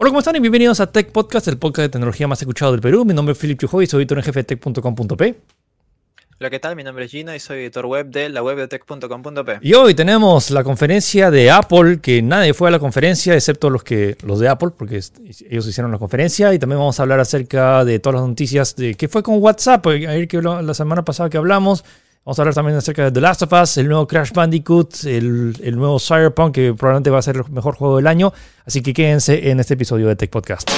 Hola, ¿cómo están? Y bienvenidos a Tech Podcast, el podcast de tecnología más escuchado del Perú. Mi nombre es Philip Chujoy y soy editor en jefe de tech.com.p. Hola, ¿qué tal? Mi nombre es Gino y soy editor web de la web de tech.com.p. Y hoy tenemos la conferencia de Apple, que nadie fue a la conferencia excepto los, que, los de Apple, porque ellos hicieron la conferencia. Y también vamos a hablar acerca de todas las noticias de qué fue con WhatsApp, ayer que la semana pasada que hablamos. Vamos a hablar también acerca de The Last of Us, el nuevo Crash Bandicoot, el, el, nuevo Cyberpunk, que probablemente va a ser el mejor juego del año. Así que quédense en este episodio de Tech Podcast.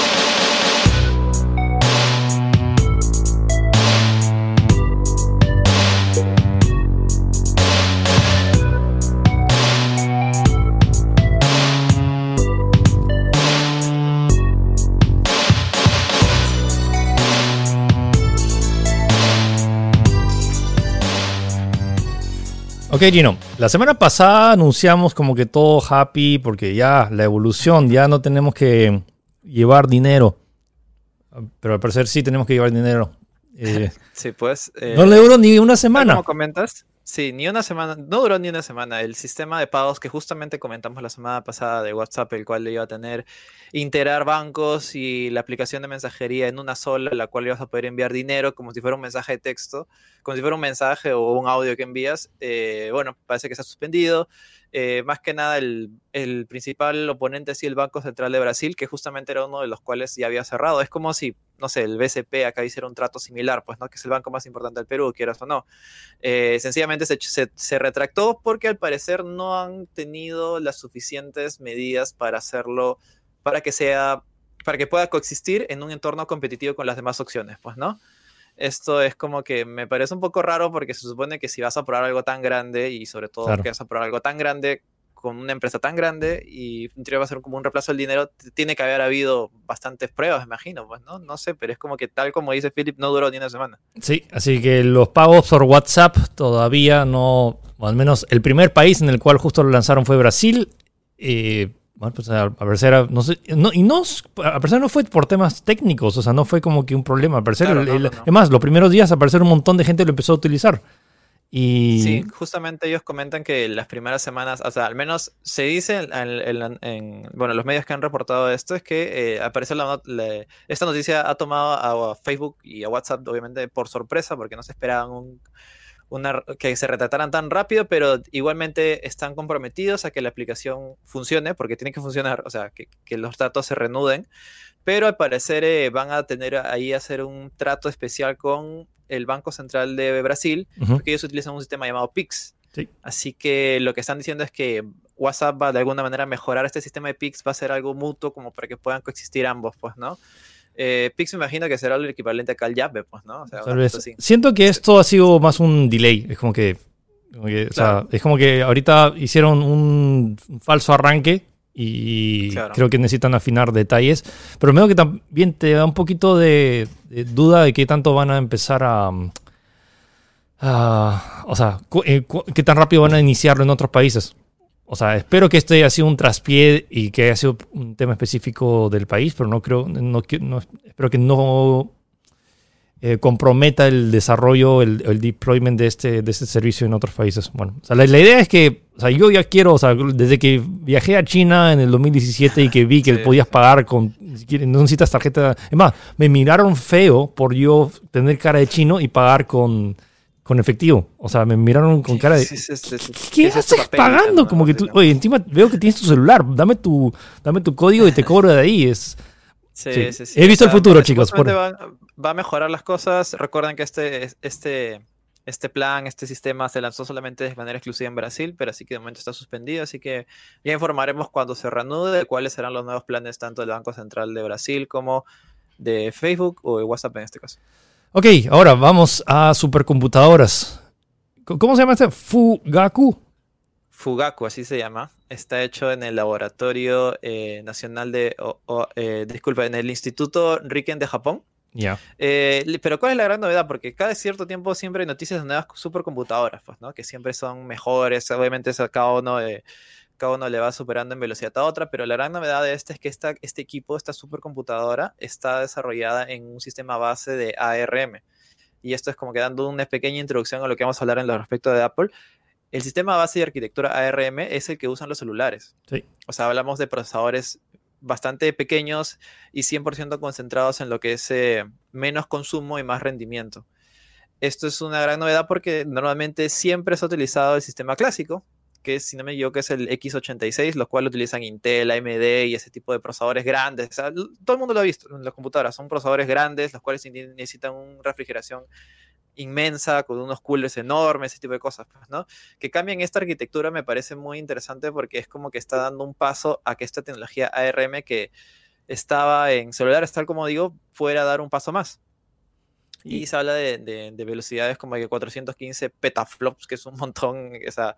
Ok, Gino, la semana pasada anunciamos como que todo happy porque ya la evolución, ya no tenemos que llevar dinero. Pero al parecer sí tenemos que llevar dinero. Eh, sí, pues. Eh, no le duró ni una semana. ¿Cómo comentas? Sí, ni una semana, no duró ni una semana. El sistema de pagos que justamente comentamos la semana pasada de WhatsApp, el cual iba a tener integrar bancos y la aplicación de mensajería en una sola, la cual ibas a poder enviar dinero como si fuera un mensaje de texto, como si fuera un mensaje o un audio que envías. Eh, bueno, parece que está suspendido. Eh, más que nada el, el, principal oponente sí el Banco Central de Brasil, que justamente era uno de los cuales ya había cerrado. Es como si, no sé, el BCP acá hiciera un trato similar, pues, ¿no? Que es el banco más importante del Perú, quieras o no. Eh, sencillamente se, se, se, retractó porque al parecer no han tenido las suficientes medidas para hacerlo, para que sea, para que pueda coexistir en un entorno competitivo con las demás opciones, pues, ¿no? Esto es como que me parece un poco raro porque se supone que si vas a probar algo tan grande y sobre todo que vas a probar algo tan grande con una empresa tan grande y va a ser como un reemplazo del dinero, tiene que haber habido bastantes pruebas, imagino, pues, ¿no? No sé, pero es como que tal como dice Philip, no duró ni una semana. Sí, así que los pagos por WhatsApp todavía no, o al menos el primer país en el cual justo lo lanzaron fue Brasil. Eh, bueno, pues al parecer, no sé, no, y no, al parecer no fue por temas técnicos, o sea, no fue como que un problema. Al parecer, es más, los primeros días, al parer un montón de gente lo empezó a utilizar. Y... Sí, justamente ellos comentan que las primeras semanas, o sea, al menos se dice en, bueno, los medios que han reportado esto, es que eh, al parecer la, esta noticia ha tomado a Facebook y a WhatsApp, obviamente, por sorpresa, porque no se esperaban un que se retrataran tan rápido, pero igualmente están comprometidos a que la aplicación funcione, porque tiene que funcionar, o sea, que, los datos se reanuden, pero al parecer eh, van a tener ahí hacer un trato especial con el Banco Central de Brasil, porque ellos utilizan un sistema llamado PIX. Así que lo que están diciendo es que WhatsApp va de alguna manera a mejorar este sistema de PIX, va a ser algo mutuo como para que puedan coexistir ambos, pues, ¿no? Eh, Pix me imagino que será el equivalente a al Yape, pues, ¿no? Siento que esto ha sido más un delay. Es como que. o sea, es como que ahorita hicieron un falso arranque y creo que necesitan afinar detalles. Pero veo que también te da un poquito de, duda de qué tanto van a empezar a. o sea, eh, qué tan rápido van a iniciarlo en otros países. O sea, espero que este haya sido un traspié y que haya sido un tema específico del país, pero no creo, no, no espero que no eh, comprometa el desarrollo, el, el, deployment de este, de este servicio en otros países. Bueno, o sea, la, idea es que, o sea, yo ya quiero, o sea, desde que viajé a China en el 2017 y que vi que podías pagar con, no necesitas tarjeta, es más, me miraron feo por yo tener cara de chino y pagar con con efectivo. O sea, me miraron con cara de. ¿Qué, haces pagando? Como que tú. Oye, encima veo que tienes tu celular. Dame tu, dame tu código y te cobro de ahí. Es. Sí, sí, sí. He visto el futuro, chicos. Va, va, a mejorar las cosas. Recuerden que este, este, este plan, este sistema se lanzó solamente de manera exclusiva en Brasil, pero así que de momento está suspendido. Así que ya informaremos cuando se reanude de cuáles serán los nuevos planes tanto del Banco Central de Brasil como de Facebook o de WhatsApp en este caso. Ok, ahora vamos a supercomputadoras. ¿Cómo se llama este? Fugaku. Fugaku, así se llama. Está hecho en el Laboratorio eh, Nacional de. Eh, disculpa, en el Instituto Riken de Japón. Ya. Eh, pero ¿cuál es la gran novedad? Porque cada cierto tiempo siempre hay noticias de nuevas supercomputadoras, pues, ¿no? Que siempre son mejores. Obviamente, cada uno de cada uno le va superando en velocidad a otra, pero la gran novedad de este es que esta, este equipo, esta supercomputadora, está desarrollada en un sistema base de ARM. Y esto es como que dando una pequeña introducción a lo que vamos a hablar en lo respecto de Apple. El sistema base de arquitectura ARM es el que usan los celulares. Sí. O sea, hablamos de procesadores bastante pequeños y 100% concentrados en lo que es eh, menos consumo y más rendimiento. Esto es una gran novedad porque normalmente siempre se ha utilizado el sistema clásico, que si no me equivoco es el X86, los cuales utilizan Intel, AMD y ese tipo de procesadores grandes. todo el mundo lo ha visto en las computadoras, son procesadores grandes, los cuales necesitan una refrigeración inmensa, con unos coolers enormes, ese tipo de cosas, pues, ¿no? Que cambien esta arquitectura me parece muy interesante porque es como que está dando un paso a que esta tecnología ARM que estaba en celulares, tal como digo, fuera a dar un paso más. Y se habla de, velocidades como que 415 petaflops, que es un montón. O sea,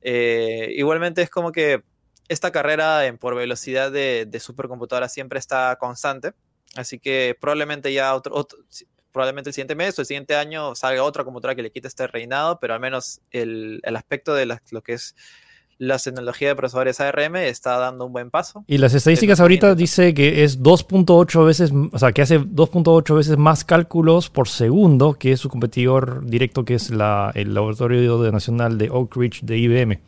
eh, igualmente es como que esta carrera en, por velocidad de, de supercomputadora siempre está constante. Así que probablemente ya otro, probablemente el siguiente mes o el siguiente año salga otra computadora que le quite este reinado, pero al menos el, aspecto de lo que es la tecnología de procesadores ARM está dando un buen paso. Y las estadísticas ahorita dice que es 2.8 veces, o sea, que hace 2.8 veces más cálculos por segundo que su competidor directo, que es la, el laboratorio nacional de Oak Ridge de IBM.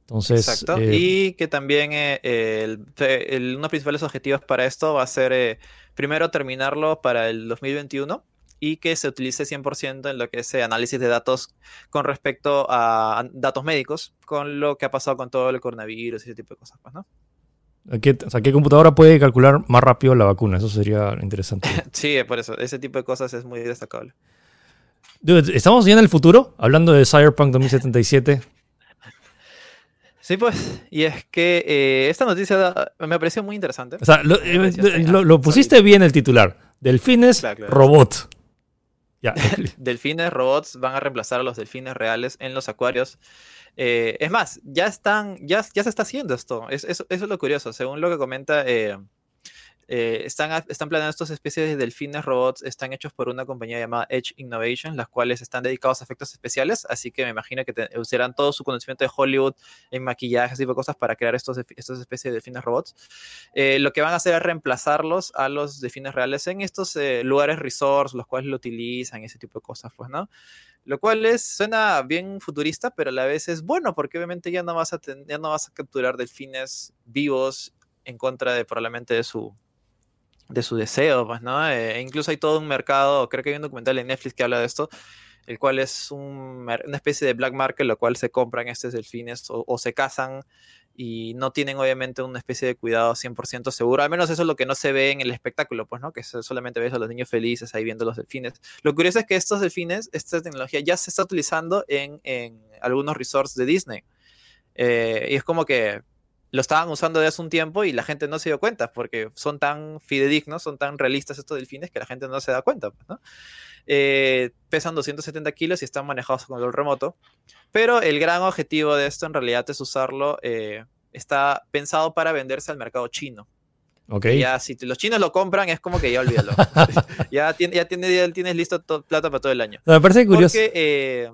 Entonces, Exacto. Eh, y que también eh, el, uno de los principales objetivos para esto va a ser eh, primero terminarlo para el 2021 y que se utilice 100% en lo que es análisis de datos con respecto a datos médicos, con lo que ha pasado con todo el coronavirus y ese tipo de cosas, pues, ¿no? ¿Qué, o sea, ¿qué computadora puede calcular más rápido la vacuna? Eso sería interesante. sí, por eso. Ese tipo de cosas es muy destacable. ¿Estamos ya en el futuro? Hablando de Cyberpunk 2077. Sí, pues, y es que eh, esta noticia me pareció muy interesante. O sea, lo, eh, pusiste bien el titular. Delfines, robot. delfines, robots van a reemplazar a los delfines reales en los acuarios. Eh, es más, ya están, ya, ya se está haciendo esto. Es, eso es lo curioso. Según lo que comenta eh, eh, están, están planeando estas especies de delfines robots, están hechos por una compañía llamada Edge Innovation, las cuales están dedicados a efectos especiales, así que me imagino que usarán todo su conocimiento de Hollywood en maquillaje, ese tipo de cosas para crear estas especies de delfines robots. Eh, lo que van a hacer es reemplazarlos a los delfines reales en estos eh, lugares resorts, los cuales lo utilizan, ese tipo de cosas, pues, ¿no? Lo cual es, suena bien futurista, pero a la vez es bueno, porque obviamente ya no vas a, ya no vas a capturar delfines vivos en contra de probablemente de su, de su deseo, pues, ¿no? Eh, incluso hay todo un mercado, creo que hay un documental en Netflix que habla de esto, el cual es una especie de black market, lo cual se compran estos delfines o, se cazan y no tienen obviamente una especie de cuidado 100% seguro, al menos eso es lo que no se ve en el espectáculo, pues, ¿no? Que solamente ves a los niños felices ahí viendo los delfines. Lo curioso es que estos delfines, esta tecnología ya se está utilizando en, algunos resorts de Disney. Eh, y es como que lo estaban usando desde hace un tiempo y la gente no se dio cuenta porque son tan fidedignos, son tan realistas estos delfines que la gente no se da cuenta. Pues, ¿no? Eh, pesan 270 kilos y están manejados con el remoto. Pero el gran objetivo de esto en realidad es usarlo, eh, está pensado para venderse al mercado chino. Okay. Ya si los chinos lo compran es como que ya olvídalo. ya, tiene, ya, tiene, tienes listo plata para todo el año. me parece curioso. Eh,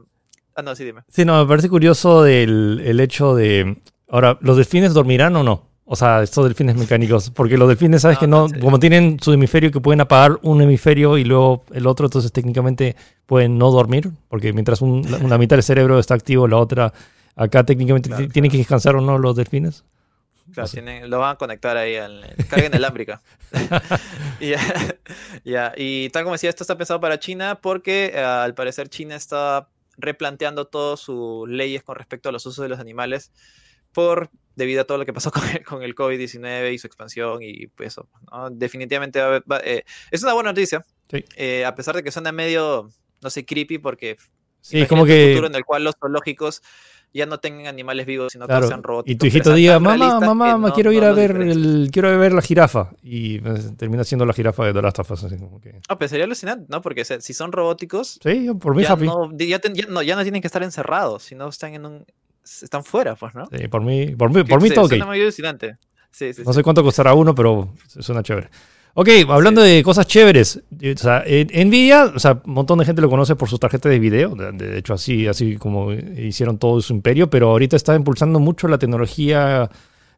ah, no, sí, dime. Sí, no, me parece curioso el, el hecho de Ahora, ¿los delfines dormirán o no? O sea, estos delfines mecánicos. Porque los delfines, sabes que no, como tienen su hemisferio que pueden apagar un hemisferio y luego el otro, entonces técnicamente pueden no dormir. Porque mientras una mitad del cerebro está activo, la otra, acá técnicamente tienen que descansar o no los delfines. Claro, lo van a conectar ahí al carga inalámbrica. y, y tal como decía, esto está pensado para China porque eh, al parecer China está replanteando todas sus leyes con respecto a los usos de los animales por debido a todo lo que pasó con el, COVID-19 y su expansión y pues eso. Definitivamente eh, es una buena noticia, eh, a pesar de que suena medio, no sé, creepy porque sí, es como que... un futuro en el cual los zoológicos ya no tengan animales vivos, sino que sean robots. Y tu hijito diga, mamá, mamá, quiero ir a ver el, quiero ver la jirafa. Y pues, termina siendo la jirafa de The Last of Us. Así como que... No, pero sería alucinante, ¿no? Porque si son robóticos... Sí, por mí ya No, ya, no, ya no tienen que estar encerrados, sino están en un están fuera, pues, ¿no? Sí, por mí, por mí, por mí todo ok. muy alucinante. Sí, sí, no sé cuánto costará uno, pero suena chévere. Ok, hablando de cosas chéveres, o sea, Nvidia, o sea, un montón de gente lo conoce por su tarjeta de video, de, hecho así, así como hicieron todo su imperio, pero ahorita está impulsando mucho la tecnología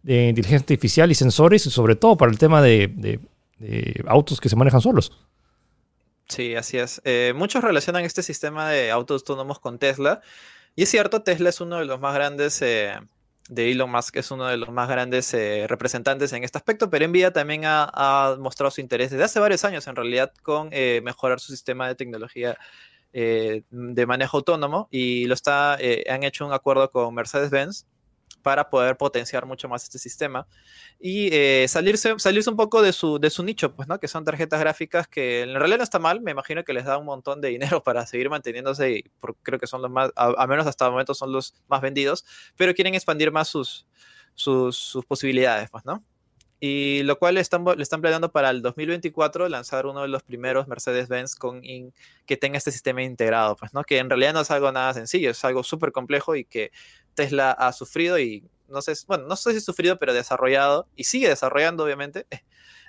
de inteligencia artificial y sensores, y sobre todo para el tema de, autos que se manejan solos. Sí, así es. Eh, muchos relacionan este sistema de autos autónomos con Tesla, y es cierto, Tesla es uno de los más grandes eh, de Elon Musk es uno de los más grandes eh, representantes en este aspecto, pero Nvidia también ha, mostrado su interés desde hace varios años en realidad con eh, mejorar su sistema de tecnología eh, de manejo autónomo y lo está, han hecho un acuerdo con Mercedes-Benz para poder potenciar mucho más este sistema y eh, salirse, salirse un poco de su, de su nicho, pues, ¿no? Que son tarjetas gráficas que en realidad no está mal, me imagino que les da un montón de dinero para seguir manteniéndose y creo que son los más, a, menos hasta el momento son los más vendidos, pero quieren expandir más sus, sus, posibilidades, pues, ¿no? y lo cual están, le están planeando para el 2024 lanzar uno de los primeros Mercedes-Benz con que tenga este sistema integrado, pues, ¿no? Que en realidad no es algo nada sencillo, es algo súper complejo y que Tesla ha sufrido y no sé, bueno, no sé si ha sufrido, pero desarrollado y sigue desarrollando, obviamente,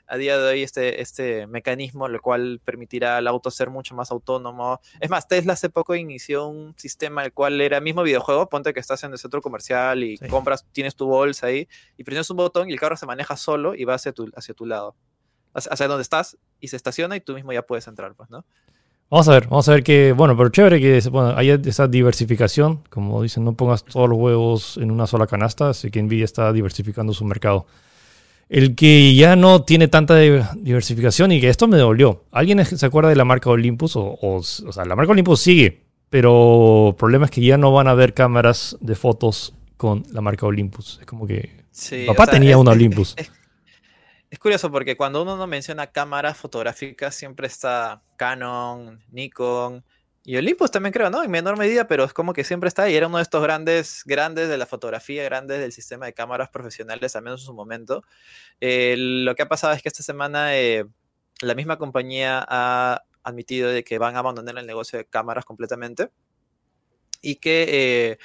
a día de hoy este, este mecanismo, lo cual permitirá al auto ser mucho más autónomo. Es más, Tesla hace poco inició un sistema el cual era el mismo videojuego, ponte que estás en el centro comercial y compras, tienes tu bolsa ahí y presionas un botón y el carro se maneja solo y va hacia tu, hacia tu lado, hacia donde estás y se estaciona y tú mismo ya puedes entrar, pues, ¿no? Vamos a ver, vamos a ver que, bueno, pero chévere que bueno, haya esa diversificación. Como dicen, no pongas todos los huevos en una sola canasta, así que Nvidia está diversificando su mercado. El que ya no tiene tanta diversificación y que esto me dolió. ¿Alguien se acuerda de la marca Olympus? O, o, sea, la marca Olympus sigue, pero el problema es que ya no van a haber cámaras de fotos con la marca Olympus. Es como que... papá tenía una Olympus. Es, curioso porque cuando uno no menciona cámaras fotográficas siempre está Canon, Nikon, y Olympus también creo, ¿no? En menor medida, pero es como que siempre está ahí. Era uno de estos grandes, grandes de la fotografía, grandes del sistema de cámaras profesionales, al menos en su momento. Eh, lo que ha pasado es que esta semana eh, la misma compañía ha admitido de que van a abandonar el negocio de cámaras completamente y que, eh,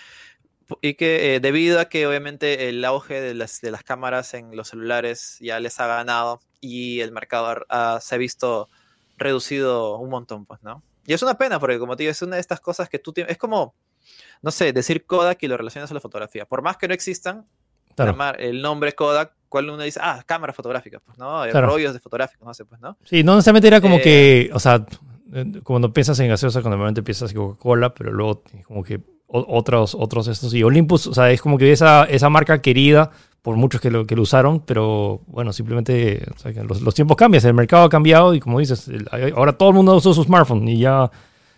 y que debido a que obviamente el auge de las, de las cámaras en los celulares ya les ha ganado y el mercado se ha visto reducido un montón, pues, ¿no? Y es una pena, porque como te digo, es una de estas cosas que tú tienes. Es como, no sé, decir Kodak y lo relacionas a la fotografía. Por más que no existan, el nombre Kodak, cual uno dice, ah, cámara fotográfica, pues, ¿no? Rollos de fotográficos, no sé, pues, ¿no? Sí, no necesariamente era como eh, que, o sea, cuando piensas en gaseosa, cuando normalmente piensas en Coca-Cola, pero luego como que otros, otros estos, y Olympus, o sea, es como que esa, esa marca querida por muchos que lo, que lo usaron, pero bueno, simplemente los, tiempos cambian, el mercado ha cambiado y como dices, ahora todo el mundo usa su smartphone y ya,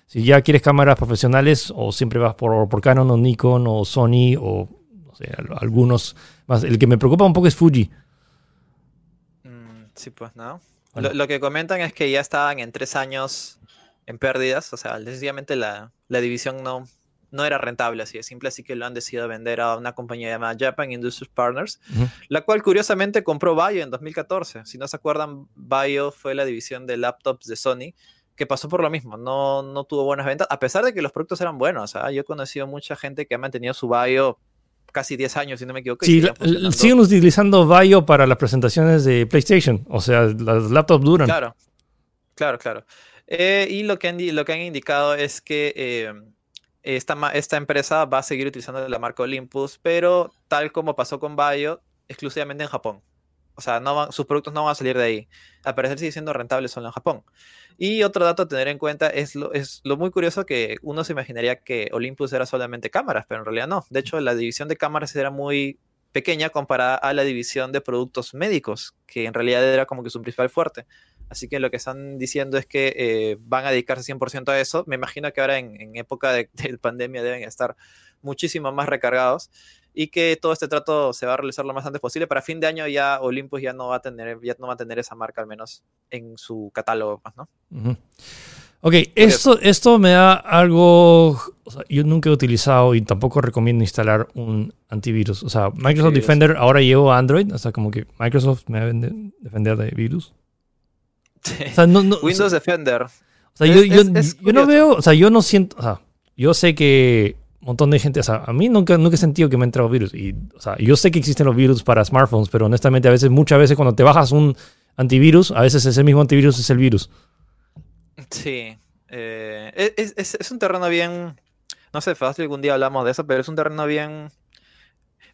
si ya quieres cámaras profesionales o siempre vas por, por Canon o Nikon o Sony o no sé, algunos más. El que me preocupa un poco es Fuji. Mm, sí, pues no. Lo, que comentan es que ya estaban en tres años en pérdidas, o sea, sencillamente la, la división no, no era rentable así de simple, así que lo han decidido vender a una compañía llamada Japan Industries Partners, la cual curiosamente compró Bio en 2014. Si no se acuerdan, Bio fue la división de laptops de Sony que pasó por lo mismo, no, no tuvo buenas ventas, a pesar de que los productos eran buenos. ¿ah? Yo he conocido mucha gente que ha mantenido su Bio casi 10 años, si no me equivoco. Sí, siguen utilizando Bio para las presentaciones de PlayStation, o sea, las laptops duran. Claro, claro, claro. Eh, y lo que, han, lo que han indicado es que... Eh, esta, esta empresa va a seguir utilizando la marca Olympus, pero tal como pasó con Bayo, exclusivamente en Japón. O sea, no sus productos no van a salir de ahí. A parecer sigue siendo rentable solo en Japón. Y otro dato a tener en cuenta es lo, es lo muy curioso que uno se imaginaría que Olympus era solamente cámaras, pero en realidad no. De hecho, la división de cámaras era muy pequeña comparada a la división de productos médicos, que en realidad era como que su principal fuerte. Así que lo que están diciendo es que eh, van a dedicarse 100% a eso. Me imagino que ahora en, época de, pandemia deben estar muchísimo más recargados y que todo este trato se va a realizar lo más antes posible. Para fin de año ya Olympus ya no va a tener, ya no va a tener esa marca al menos en su catálogo, ¿no? Ok, esto, esto me da algo. yo nunca he utilizado y tampoco recomiendo instalar un antivirus. O sea, Microsoft Defender ahora llevo Android, o sea, como que Microsoft me va a defender de virus. Windows Defender. O sea, yo, yo, no veo, o sea, yo no siento, o sea, yo sé que un montón de gente, o sea, a mí nunca, nunca he sentido que me ha entrado virus. Y, o sea, yo sé que existen los virus para smartphones, pero honestamente a veces, muchas veces cuando te bajas un antivirus, a veces ese mismo antivirus es el virus. Sí. Eh, es, es, un terreno bien, no sé, fácil algún día hablamos de eso, pero es un terreno bien,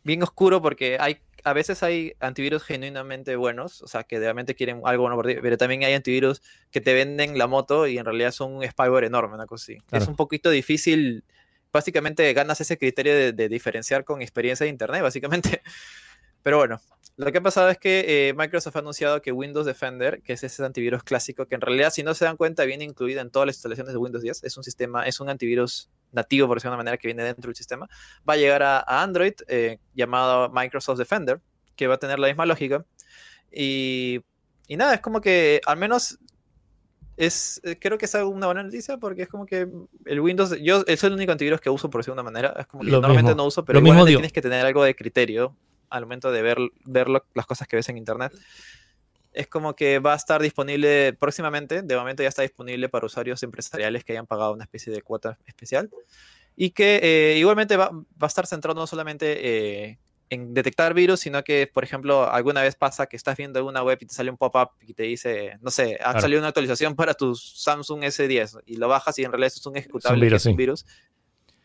bien oscuro porque hay a veces hay antivirus genuinamente buenos, o sea, que realmente quieren algo bueno por ti, pero también hay antivirus que te venden la moto y en realidad son un spyware enorme, una cosa así. Es un poquito difícil básicamente ganas ese criterio de, de diferenciar con experiencia de Internet, básicamente. Pero bueno, lo que ha pasado es que eh, Microsoft ha anunciado que Windows Defender, que es ese antivirus clásico, que en realidad, si no se dan cuenta, viene incluido en todas las instalaciones de Windows 10, es un sistema, es un antivirus nativo, por decirlo de una manera, que viene dentro del sistema, va a llegar a, a Android, eh, llamado Microsoft Defender, que va a tener la misma lógica. Y, y nada, es como que al menos es, eh, creo que es una buena noticia porque es como que el Windows, yo es el único antivirus que uso por decirlo de una manera, es como que Lo normalmente mismo. no uso, pero Lo mismo tienes que tener algo de criterio al momento de ver, ver lo- las cosas que ves en internet. Es como que va a estar disponible próximamente, de momento ya está disponible para usuarios empresariales que hayan pagado una especie de cuota especial y que eh, igualmente va, va a estar centrado no solamente eh, en detectar virus, sino que, por ejemplo, alguna vez pasa que estás viendo una web y te sale un pop-up y te dice, no sé, ha Claro. salido una actualización para tu Samsung S10 y lo bajas y en realidad es un ejecutable, virus, que es un sí. virus.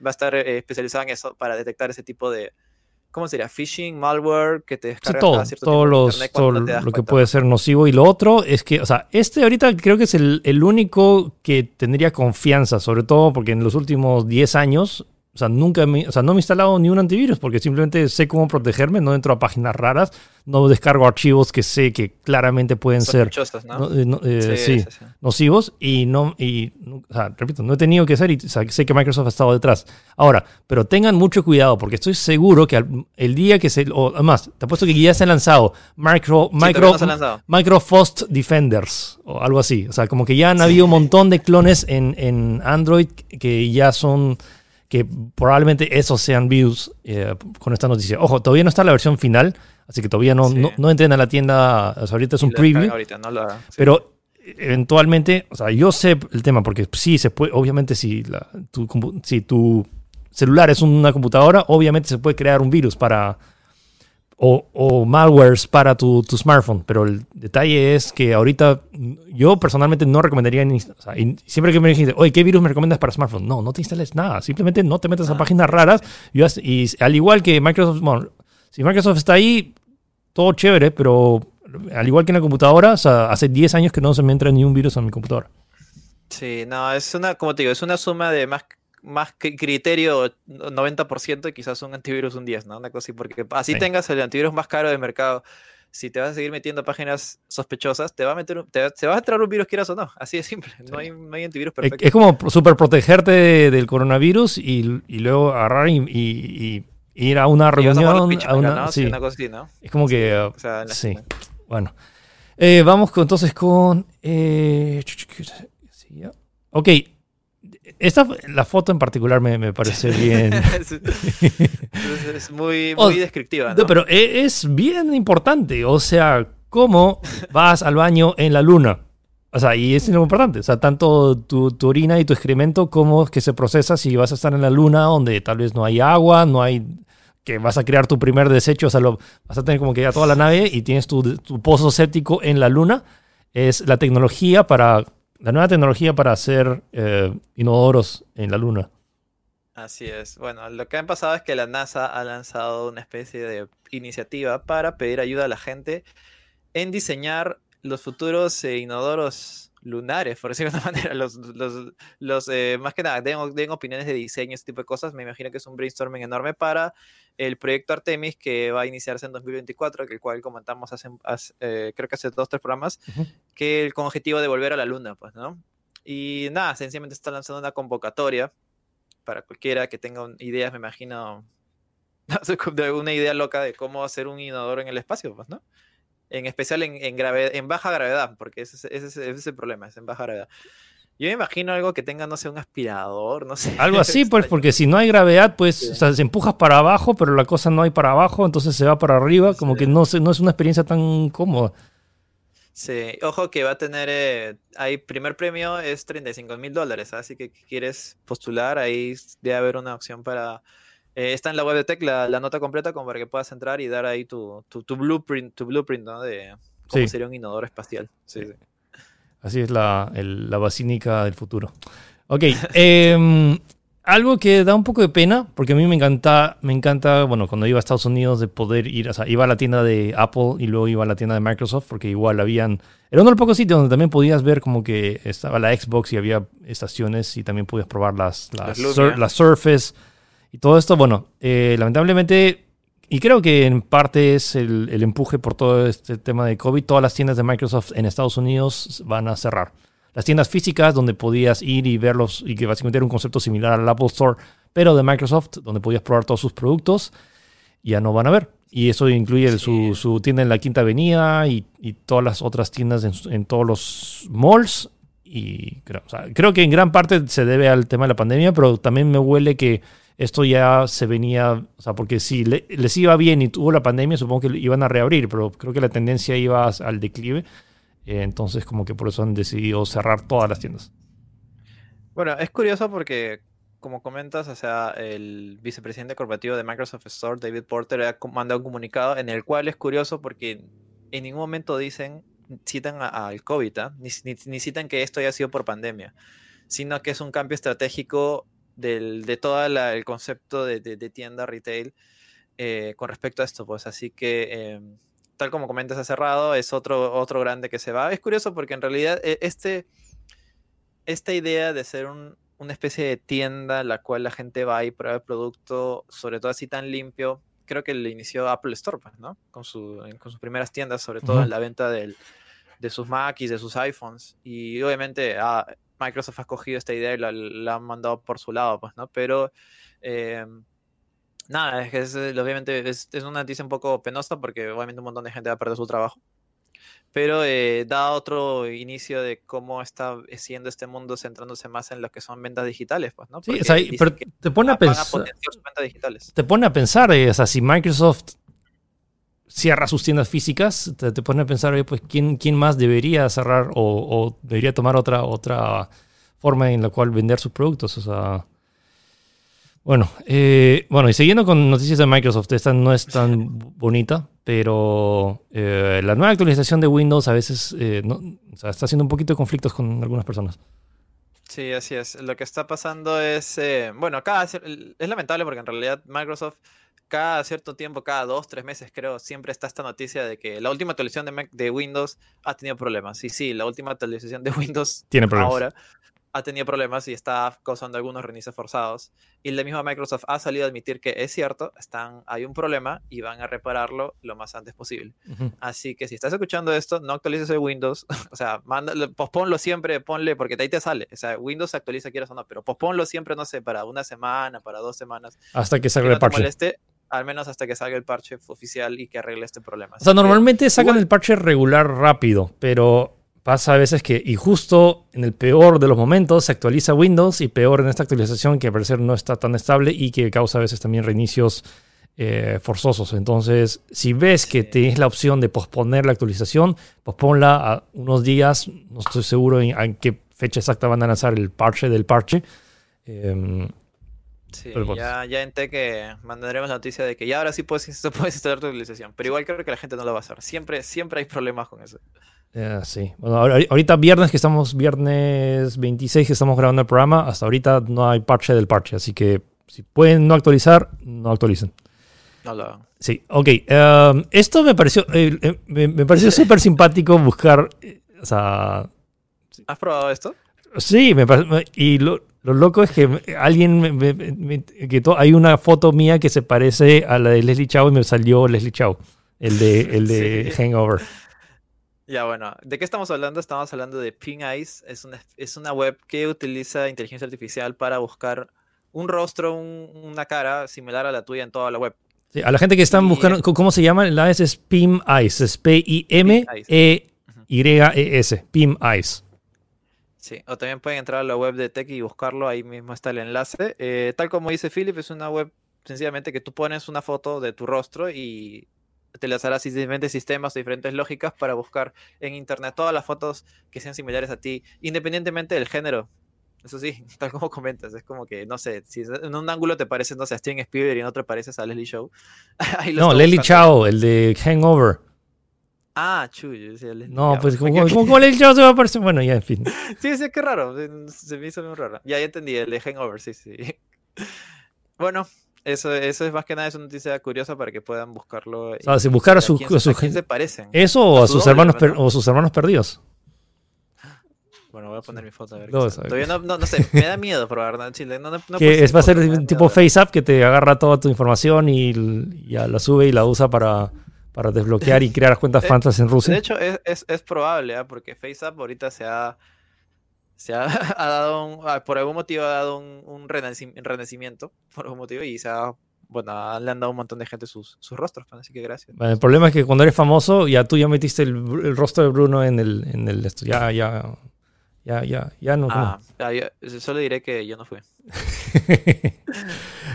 Va a estar eh, especializado en eso para detectar ese tipo de, ¿cómo sería? Phishing, malware, que te Sí, descarga todo, cada cierto todos tiempo de los, internet todo lo que puede ser nocivo. Y lo otro es que, o sea, este ahorita creo que es el, el único que tendría confianza, sobre todo porque en los últimos 10 años, o sea, nunca me, o sea, no me he instalado ni un antivirus porque simplemente sé cómo protegerme, no entro a páginas raras, no descargo archivos que sé que claramente pueden ser Sospechosas, ¿no? no, eh, no, sí, Sí, sí, sí. nocivos y no y no- o sea, repito no he tenido que hacer y o sea, sé que Microsoft ha estado detrás ahora pero tengan mucho cuidado porque estoy seguro que al- el día que se o además te apuesto que ya se han lanzado micro micro no lanzado. Microsoft Defenders o algo así o sea como que ya han habido un montón de clones en, en Android que ya son que probablemente esos sean views eh, con esta noticia ojo todavía no está la versión final así que todavía no, Sí. no, no entren a la tienda o sea, ahorita es un preview ahorita, no. Sí. pero eventualmente, o sea, yo sé el tema porque sí se puede, obviamente si, la- tu, si tu celular es una computadora, obviamente se puede crear un virus para o, o malwares para tu, tu smartphone, pero el detalle es que ahorita yo personalmente no recomendaría, ni- o sea, y siempre que me dijiste, oye, ¿qué virus me recomiendas para smartphone? No, no te instales nada, simplemente no te metas a Ah, páginas raras y, al igual que Microsoft, bueno, si Microsoft está ahí, todo chévere, pero al igual que en la computadora, o sea, hace 10 años que no se me entra ni un virus a mi computadora. Sí, no, es una, como te digo, es una suma de más, más criterio 90% y quizás un antivirus un 10, ¿no? Una cosa así, porque así Sí. tengas el antivirus más caro del mercado. Si te vas a seguir metiendo páginas sospechosas, te va a meter un- te, va- te vas a entrar un virus quieras o no. Así de simple. No, hay, no hay antivirus perfecto. es como súper protegerte de- del coronavirus y, y luego agarrar y, y- y ir a una a reunión. a una, ¿no? Sí, una cosa así, ¿no? es como que. uh, O sea, sí, bueno. Eh, vamos con- entonces con. eh, ok. Esta, la foto en particular me, me parece bien. es, es- es muy, O- muy descriptiva, No, pero e- es bien importante. O sea, ¿cómo vas al baño en la luna? O sea, y es lo importante. O sea, tanto tu, tu orina y tu excremento, cómo es que se procesa si vas a estar en la luna donde tal vez no hay agua, no hay que vas a crear tu primer desecho, o sea, lo, vas a tener como que ya toda la nave y tienes tu, tu pozo séptico en la luna. Es la tecnología para, la nueva tecnología para hacer eh, inodoros en la luna. Así es. Bueno, lo que ha pasado es que la NASA ha lanzado una especie de iniciativa para pedir ayuda a la gente en diseñar los futuros eh, inodoros lunares, por decirlo de una manera. Los, los, los, eh, más que nada, den, den opiniones de diseño, ese tipo de cosas. Me imagino que es un brainstorming enorme para el proyecto Artemis que va a iniciarse en 2024, que el cual comentamos hace, hace, eh, creo que hace dos, tres programas, Ujú. que el, con objetivo de volver a la luna, pues, ¿no? Y nada, sencillamente está lanzando una convocatoria para cualquiera que tenga un- ideas, me imagino, de una idea loca de cómo hacer un inodoro en el espacio, pues, ¿no? En especial en, en, en baja gravedad, porque ese, es- ese es- ese es el problema, es en baja gravedad. Yo me imagino algo que tenga, no sé, un aspirador, no sé. Algo así, pues, porque si no hay gravedad, pues, Sí. o sea, se empujas para abajo, pero la cosa no hay para abajo, entonces se va para arriba, como Sí. que no, se- no es una experiencia tan cómoda. Sí, ojo que va a tener, eh, hay primer premio es 35 mil dólares, así que quieres postular, ahí debe haber una opción para... eh, está en la web de Tech la, la nota completa como para que puedas entrar y dar ahí tu, tu, tu blueprint, tu blueprint, ¿no? De cómo Sí. sería un inodoro espacial. Sí, sí. Así es la, el- la basílica del futuro. Ok, em, Algo que da un poco de pena, porque a mí me encanta, me encanta, bueno, cuando iba a Estados Unidos de poder ir, o sea, iba a la tienda de Apple y luego iba a la tienda de Microsoft, porque igual habían, era uno de los pocos sitios donde también podías ver como que estaba la Xbox y había estaciones y también podías probar las, las, Surface y todo esto. Bueno, eh, lamentablemente, y creo que en parte es el, el empuje por todo este tema de COVID, todas las tiendas de Microsoft en Estados Unidos van a cerrar las tiendas físicas donde podías ir y verlos y que básicamente era un concepto similar al Apple Store, pero de Microsoft, donde podías probar todos sus productos, ya no van a ver. Y eso incluye su, tienda en la Quinta Avenida y, todas las otras tiendas en, todos los malls. Y creo, creo que en gran parte se debe al tema de la pandemia, pero también me huele que esto ya se venía, o sea, porque si les iba bien y tuvo la pandemia, supongo que iban a reabrir, pero creo que la tendencia iba al declive. Eh, entonces, como que por eso han decidido cerrar todas las tiendas. Bueno, es curioso porque, como comentas, o sea, el vicepresidente corporativo de Microsoft Store, David Porter, ha mandado un comunicado en el cual es curioso porque en ningún momento dicen, citan al COVID, ¿ah? ni, citan que esto haya sido por pandemia, sino que es un cambio estratégico de todo el concepto de, tienda retail eh, con respecto a esto, pues así que... Em, tal como comentas, ha cerrado, es otro, otro grande que se va. Es curioso porque en realidad e, este, esta idea de ser una especie de tienda en la cual la gente va y prueba el producto, sobre todo así tan limpio, creo que le inició Apple Store, pues, ¿no? Con, su, con sus primeras tiendas, sobre todo en la venta de sus Macs y de sus iPhones. Y obviamente ah, Microsoft ha cogido esta idea y la, han mandado por su lado, pues, ¿no? Pero... Eh, nada, es que es, eh, obviamente es, una noticia un poco penosa porque obviamente un montón de gente va a perder su trabajo. Pero eh, da otro inicio de cómo está siendo este mundo centrándose más en lo que son ventas digitales, pues, ¿no? sí, pero te pone a pensar. Te pone a pensar, eh, o sea, si Microsoft cierra sus tiendas físicas, te, pone a pensar, pues, ¿quién, quién más debería cerrar o, o, debería tomar otra, otra forma en la cual vender sus productos? O sea, bueno, eh, bueno, y siguiendo con noticias de Microsoft, esta no es tan bonita, pero eh, la nueva actualización de Windows a veces eh, está haciendo un poquito de conflictos con algunas personas. Sí, así es. Lo que está pasando es, bueno, cada, es lamentable porque en realidad Microsoft cada cierto tiempo, cada dos, tres meses creo, siempre está esta noticia de que la última actualización de, de Windows ha tenido problemas. Y sí, la última actualización de Windows Tiene problemas. ahora ha tenido problemas y está causando algunos reinicios forzados. Y la misma Microsoft ha salido a admitir que es cierto, están, hay un problema y van a repararlo lo más antes posible. Así que si estás escuchando esto, no actualices el Windows. o sea, manda, posponlo siempre, ponle, porque ahí te sale. O sea, Windows se actualiza, quieras o no, pero posponlo siempre, no sé, para una semana, para dos semanas. Hasta que salga el parche. Al menos hasta que salga el parche oficial y que arregle este problema. O sea, normalmente sacan el parche regular rápido, pero pasa a veces que, y justo en el peor de los momentos, se actualiza Windows y peor en esta actualización que al parecer no está tan estable y que causa a veces también reinicios eh, forzosos. Entonces, si ves que tienes la opción de posponer la actualización, posponla a unos días. No estoy seguro en, qué fecha exacta van a lanzar el parche del parche. Em, sí, ya, ya en que mandaremos la noticia de que ya ahora sí puedes, puedes instalar tu actualización. Pero igual creo que la gente no lo va a hacer. Siempre, siempre hay problemas con eso. Eh, sí, bueno, ahorita viernes que estamos, viernes 26 que estamos grabando el programa, hasta ahorita no hay parche del parche, así que si pueden no actualizar, no actualicen. No lo hagan. Sí, ok. Em, esto me pareció, eh, eh, me, pareció súper simpático buscar, o sea... ¿Has probado esto? Sí, me y lo, loco es que alguien, que hay una foto mía que se parece a la de Leslie Chow y me salió Leslie Chow, el de, el de Hangover. Ya, bueno, ¿de qué estamos hablando? Estamos hablando de Ping Eyes. Es una, es una web que utiliza inteligencia artificial para buscar un rostro, una cara similar a la tuya en toda la web. Sí, a la gente que están buscando, ¿cómo se llama? La es Pim Eyes, es P-I-M-E-Y-E-S, Pim Eyes. Sí, o también pueden entrar a la web de Tech y buscarlo, ahí mismo está el enlace. Eh, tal como dice Philip, es una web sencillamente que tú pones una foto de tu rostro y te las harás diferentes sistemas o diferentes lógicas para buscar en internet todas las fotos que sean similares a ti, independientemente del género. Eso sí, tal como comentas, es como que, no sé, si en un ángulo te pareces, no sé, a Steven Spielberg y en otro pareces a Leslie Show. no, Leslie Chow, el de Hangover. Ah, chuy, No, pues como, como, Leslie Chow se va a parecer, bueno, ya, en fin. sí, sí, qué raro, se me hizo muy raro. Ya, ya entendí, el de Hangover, sí, sí. Bueno, eso, eso es más que nada es una noticia curiosa para que puedan buscarlo. O sea, si buscar a sus- quién se- a quién se parecen. Eso o a su sus doble, hermanos o sus hermanos perdidos. Bueno, voy a poner mi foto a ver. qué No, sabe. Todavía no, no, no sé, me da miedo probar ¿no? Chile. No, que es, va a ser un tipo. FaceApp que te agarra toda tu información y, y ya la sube y la usa para, para desbloquear y crear cuentas Eh, fantas en De Rusia. hecho, es, es, es probable, ¿ah? porque FaceApp ahorita se ha, se ha, ha dado un, ah, por algún motivo ha dado un, un renaci- renacimiento, por algún motivo, y se ha, bueno, le han dado un montón de gente sus, sus rostros, pues, así que gracias. Bueno, el problema es que cuando eres famoso, ya tú ya metiste el, el rostro de Bruno en el, en el esto. Ya, ya, ya, ya, ya no. Ah, ah, yo- solo diré que yo no fui.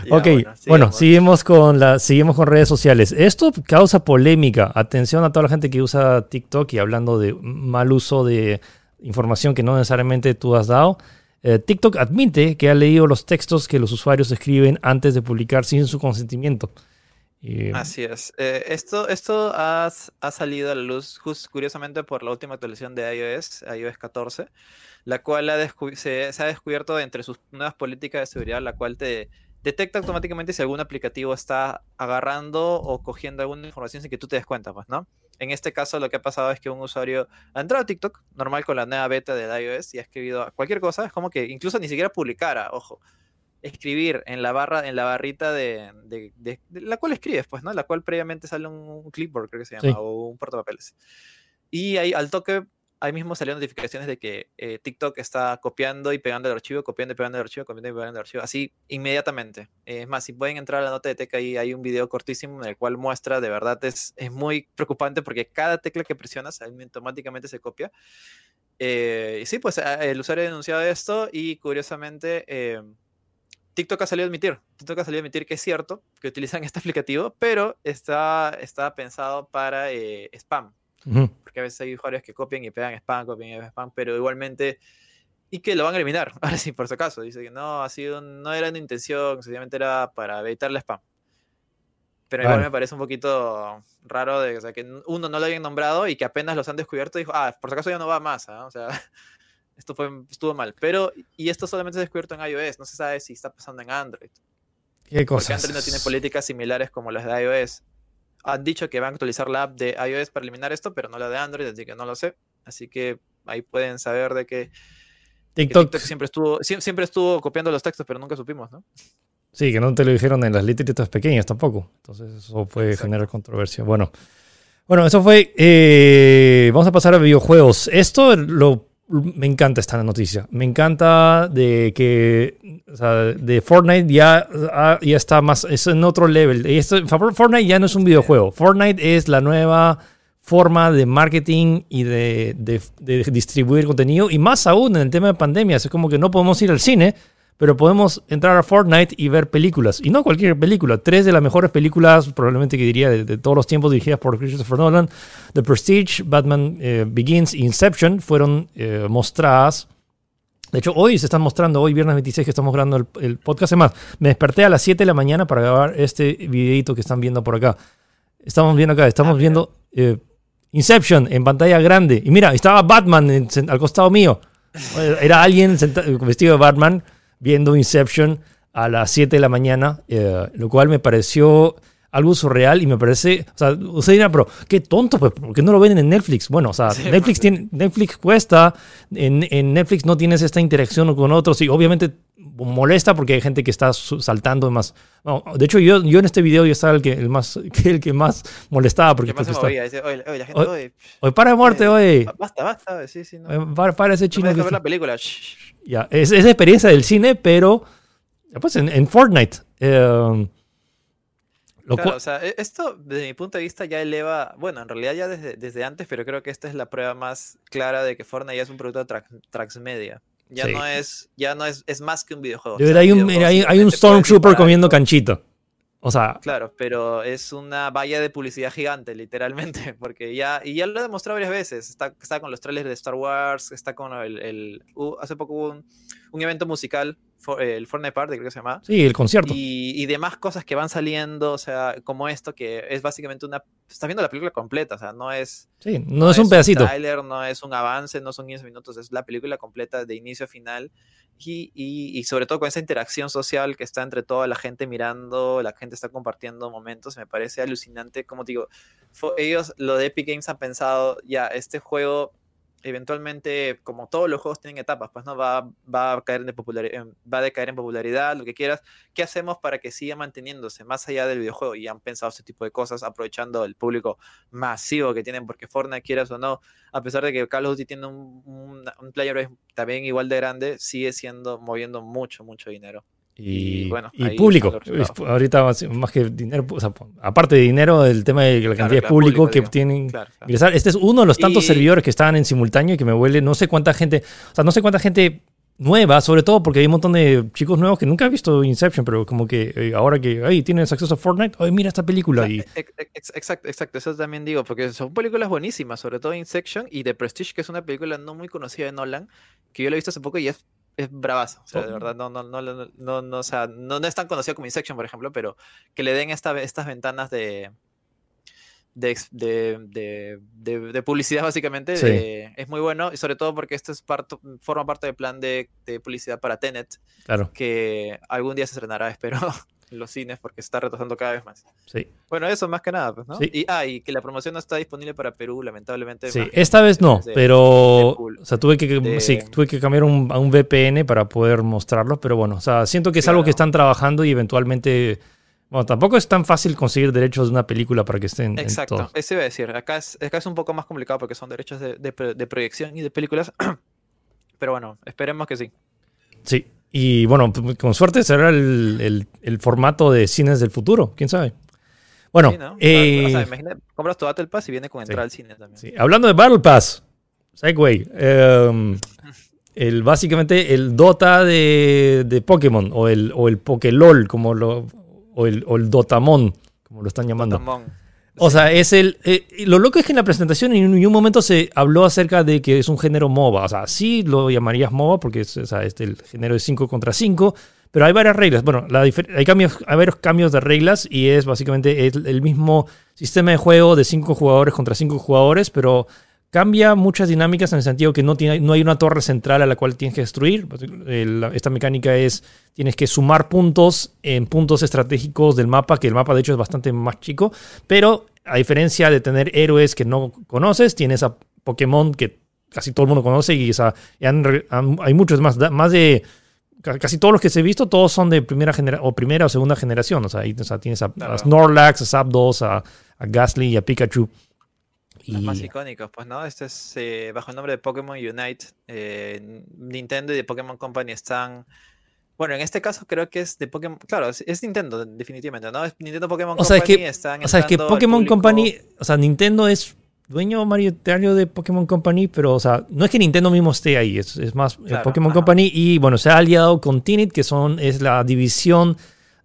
Ya, ok, bueno, sigamos. seguimos con la, seguimos con redes sociales. Esto causa polémica. Atención a toda la gente que usa TikTok y hablando de mal uso de información que no necesariamente tú has dado. Eh, TikTok admite que ha leído los textos que los usuarios escriben antes de publicar sin su consentimiento. Y, Así es. Eh, esto esto ha, ha salido a la luz just, curiosamente por la última actualización de iOS, iOS 14, la cual ha descu- se, se ha descubierto entre sus nuevas políticas de seguridad, la cual te detecta automáticamente si algún aplicativo está agarrando o cogiendo alguna información sin que tú te des cuenta, pues, ¿no? En este caso lo que ha pasado es que un usuario ha entrado a TikTok, normal con la nueva beta de iOS, y ha escrito cualquier cosa, es como que incluso ni siquiera publicara, ojo escribir en la barra, en la barrita de, de- de- de la cual escribes, pues, ¿no? La cual previamente sale un, un clipboard, creo que se llama, Sí. o un portapapeles. Y ahí al toque, ahí mismo salieron notificaciones de que eh, TikTok está copiando y pegando el archivo, copiando y pegando el archivo, copiando y pegando el archivo, así inmediatamente. Eh, es más, si pueden entrar a la nota de teca, ahí hay un video cortísimo en el cual muestra, de verdad, es, es muy preocupante porque cada tecla que presionas automáticamente se copia. Eh, y sí, pues a- el usuario ha denunciado esto y curiosamente eh, TikTok ha salido a admitir, TikTok ha salido a admitir que es cierto que utilizan este aplicativo, pero está, está pensado para eh, spam, Ujú. porque a veces hay usuarios que copian y pegan spam, copian y pegan spam, pero igualmente y que lo van a eliminar. Ahora sí, por si acaso, dice que no, ha sido, no era una intención, sencillamente era para evitar el spam. Pero igual me parece un poquito raro de o sea, que uno no lo habían nombrado y que apenas los han descubierto y dijo, ah, por si acaso ya no va más, ¿ah? o sea, esto fue, estuvo mal. Pero, y esto solamente se ha descubierto en iOS, no se sabe si está pasando en Android. ¿Qué Porque cosas? Android no tiene políticas similares como las de iOS. Han dicho que van a actualizar la app de iOS para eliminar esto, pero no la de Android, así que no lo sé. Así que ahí pueden saber de que, que TikTok, TikTok siempre estuvo, sie- siempre estuvo copiando los textos, pero nunca supimos, ¿no? sí, que no te lo dijeron en las letritas pequeñas tampoco. Entonces eso puede Exacto. generar controversia. Bueno, bueno, eso fue. eh, vamos a pasar a videojuegos. Esto lo, me encanta esta noticia. Me encanta de que o sea, de Fortnite ya, ah, ya está más, es en otro level. Y esto- Fortnite ya no es un videojuego. Fortnite es la nueva forma de marketing y de, de- de distribuir contenido. Y más aún en el tema de pandemia. Es como que no podemos ir al cine, pero podemos entrar a Fortnite y ver películas. Y no cualquier película. Tres de las mejores películas, probablemente que diría, de, de todos los tiempos dirigidas por Christopher Nolan. The Prestige, Batman eh, Begins e Inception fueron eh, mostradas. De hecho, hoy se están mostrando, hoy viernes 26 que estamos grabando el, el podcast. Además, me desperté a las 7 de la mañana para grabar este videito que están viendo por acá. Estamos viendo acá, estamos Ah, viendo eh, Inception en pantalla grande. Y mira, estaba Batman en- al costado mío. Era alguien senta- vestido de Batman viendo Inception a las 7 de la mañana, eh, lo cual me pareció algo surreal y me parece, o sea, usted dirá, pero qué tonto, pues, ¿por qué no lo ven en Netflix? Bueno, o sea, Sí, Netflix, tiene, Netflix cuesta, en, en Netflix no tienes esta interacción con otros y obviamente molesta porque hay gente que está saltando más. No, de hecho, yo, yo en este video yo estaba el que, el más, que el que más molestaba porque, Que más porque está- movía, dice, oye, oye, la gente, Oye, oye, para de muerte, eh, oye. ba- basta, basta, sí, sí, no. Eh, Para, para ese No chino. que dejes ver está- la película. ya, es esa experiencia del cine, pero pues en, en Fortnite. eh, lo Claro, o sea, e- esto desde mi punto de vista ya eleva, bueno, en realidad ya desde, desde antes, pero creo que esta es la prueba más clara de que Fortnite ya es un producto Traxmedia. Ya Sí. no es, ya no es, es más que un videojuego. de o sea, verdad, hay un, hay, hay un Stormtrooper comiendo todo. canchita. O sea, Claro, pero es una valla de publicidad gigante, literalmente, porque ya, y ya lo he demostrado varias veces, está, está con los trailers de Star Wars, está con el, el- uh, hace poco hubo un, un evento musical, for- el Fortnite Party creo que se llama, sí, el concierto. y, y demás cosas que van saliendo, o sea, como esto, que es básicamente una estás viendo la película completa, o sea, no es... Sí, no, es un pedacito. Un trailer, no es un avance, no son 15 minutos, es la película completa de inicio a final. Y, y, y, sobre todo con esa interacción social que está entre toda la gente mirando, la gente está compartiendo momentos, me parece alucinante. Como digo, ellos, lo de Epic Games han pensado, ya, este juego eventualmente, como todos los juegos tienen etapas, pues no va, va, a caer de popularidad, va a decaer en popularidad, lo que quieras. ¿Qué hacemos para que siga manteniéndose más allá del videojuego? Y han pensado ese tipo de cosas aprovechando el público masivo que tienen, porque Fortnite, quieras o no, a pesar de que Call of tiene un, un, un player también igual de grande, sigue siendo, moviendo mucho, mucho dinero. Y, bueno, y público. Ahorita más que dinero, o sea, aparte de dinero, el tema de la cantidad de público, que tienen claro, Este es uno de los tantos servidores que estaban en simultáneo y que me huele, no sé cuánta gente, o sea, no sé cuánta gente nueva, sobre todo porque hay un montón de chicos nuevos que nunca han visto Inception, pero como que eh, ahora que hey, tienen acceso a Fortnite, ay, mira esta película. Y... Exacto, exacto, eso también digo, porque son películas buenísimas, sobre todo Inception y The Prestige, que es una película no muy conocida de Nolan, que yo la he visto hace poco y es es bravazo. O sea, de verdad, no, no, no, no, no, o sea, no, no es tan conocido como Insection, por ejemplo, pero que le den esta, estas ventanas de, de, de, de, de publicidad, básicamente, sí. es muy bueno. Y sobre todo porque esto es parte, forma parte del plan de, publicidad para Tenet. Claro. Que algún día se estrenará, espero. En los cines porque se está retrasando cada vez más. Sí. Bueno, eso más que nada, pues, ¿no? Sí. Y, ah, y que la promoción no está disponible para Perú, lamentablemente. Sí, esta vez no, de, pero o sea, tuve que, de, sí, tuve que cambiar un, a un VPN para poder mostrarlo, pero bueno, o sea, siento que es claro. algo que están trabajando y eventualmente bueno, tampoco es tan fácil conseguir derechos de una película para que estén. Exacto, en eso iba a decir. Acá es, acá es un poco más complicado porque son derechos de, de, de proyección y de películas. Pero bueno, esperemos que sí. Sí, y bueno, con suerte será el, el, el, formato de cines del futuro, quién sabe. Bueno, sí, ¿no? eh, o sea, imagina, compras tu Battle Pass y viene con entrada sí, al cine también. Sí. Hablando de Battle Pass, Segway, eh, el, básicamente el Dota de, de Pokémon o el, o el Pokélol, como lo, o el, o el Dotamon, como lo están llamando. Dotamon. O sea, es el. Eh, lo loco es que en la presentación en un, momento se habló acerca de que es un género MOBA. O sea, sí lo llamarías MOBA porque es, o el género de 5 contra 5. Pero hay varias reglas. Bueno, la hay, cambios, hay varios cambios de reglas y es básicamente el, el mismo sistema de juego de 5 jugadores contra 5 jugadores, pero cambia muchas dinámicas en el sentido que no, tiene, no hay una torre central a la cual tienes que destruir. Esta mecánica es, tienes que sumar puntos en puntos estratégicos del mapa, que el mapa de hecho es bastante más chico, pero a diferencia de tener héroes que no conoces, tienes a Pokémon que casi todo el mundo conoce y, o sea, han, han, hay muchos más, más de... Casi todos los que se he visto, todos son de primera generación o primera o segunda generación. O sea, ahí, o sea tienes a, Snorlax, a Zapdos, a, a y a Pikachu. Los más icónicos, pues, ¿no? Este es eh, bajo el nombre de Pokémon Unite. Eh, Nintendo y de Pokémon Company están. Bueno, en este caso creo que es de Pokémon. Claro, es, es Nintendo, definitivamente, ¿no? Es Nintendo Pokémon o sea, Company. Es que, están o sea, es que Pokémon Company. O sea, Nintendo es dueño mayoritario de Pokémon Company, pero, o sea, no es que Nintendo mismo esté ahí, es, es más claro, Pokémon ajá. Company. Y bueno, se ha aliado con Tinit, que son, es la división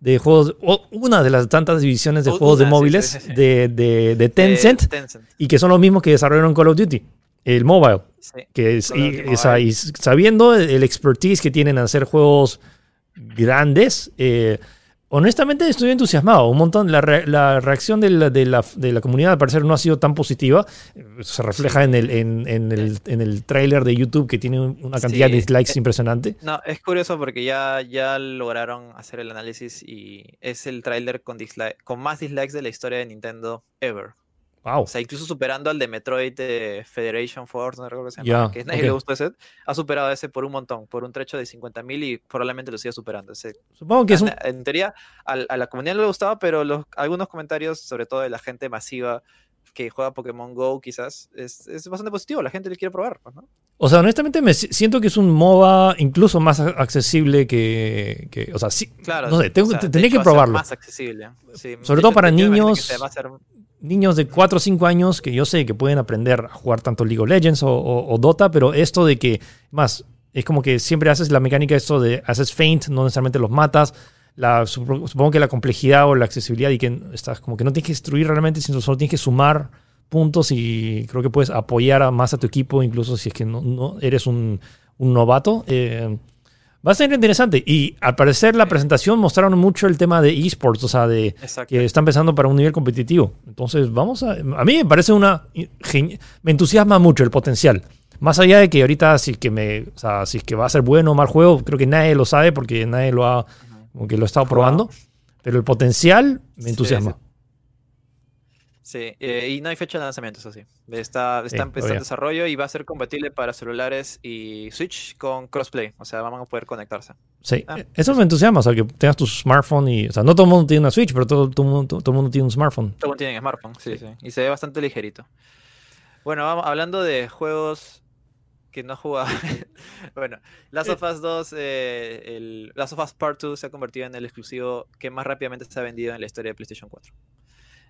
de juegos, una de las tantas divisiones de juegos de móviles sí, sí, sí. De, de, de, Tencent, Tencent, y que son los mismos que desarrollaron Call of Duty, el mobile. que es, y, esa, y, sabiendo el expertise que tienen en hacer juegos grandes, eh, honestamente estoy entusiasmado. Un montón, la, re, la reacción de la, de, la, de la, comunidad al parecer no ha sido tan positiva. Se refleja en el, en, en el, en el trailer de YouTube que tiene una cantidad sí. de dislikes impresionante. No, es curioso porque ya, ya lograron hacer el análisis y es el trailer con, con más dislikes de la historia de Nintendo ever. Wow. O sea, incluso superando al de Metroid de Federation Force, no recuerdo que se llama, yeah, que a nadie okay. le gustó ese, ha superado ese por un montón, por un trecho de 50.000 y probablemente lo siga superando. Ese, Supongo que es un... En teoría, a, a, la comunidad no le gustaba, pero los, algunos comentarios, sobre todo de la gente masiva que juega Pokémon Go, quizás, es, es bastante positivo, la gente le quiere probar, pues, ¿no? O sea, honestamente me siento que es un MOBA incluso más accesible que, que o sea, sí, claro, no sé, tengo, o sea, tenía que probarlo. Más accesible. Sí, sobre todo para niños niños de 4 o 5 años que yo sé que pueden aprender a jugar tanto League of Legends o, o, Dota, pero esto de que, más, es como que siempre haces la mecánica esto de haces feint, no necesariamente los matas. La, supongo que la complejidad o la accesibilidad y que estás como que no tienes que destruir realmente, sino solo tienes que sumar puntos y creo que puedes apoyar más a tu equipo, incluso si es que no, no eres un, un novato. Eh, Va a ser interesante. Y al parecer la presentación mostraron mucho el tema de esports, o sea, de Exacto. que está empezando para un nivel competitivo. Entonces, vamos a... A mí me parece una... Me entusiasma mucho el potencial. Más allá de que ahorita si es que, me, o sea, si es que va a ser bueno o mal juego, creo que nadie lo sabe porque nadie lo ha... Como que lo ha estado probando. Pero el potencial me Sí, entusiasma. Sí, eh, y no hay fecha de lanzamiento, eso sí. Está, está, Sí, todavía. desarrollo y va a ser compatible para celulares y Switch con crossplay. O sea, van a poder conectarse. Sí, Ah. eso me entusiasma, o sea, que tengas tu smartphone y... O sea, no todo el mundo tiene una Switch, pero todo, todo, el mundo- todo el mundo tiene un smartphone. Todos tienen smartphone, sí, sí. Y se ve bastante ligerito. Bueno, vamos hablando de juegos que no jugaba. bueno, Last of Us 2, eh, el Last of Us Part 2 se ha convertido en el exclusivo que más rápidamente se ha vendido en la historia de PlayStation 4.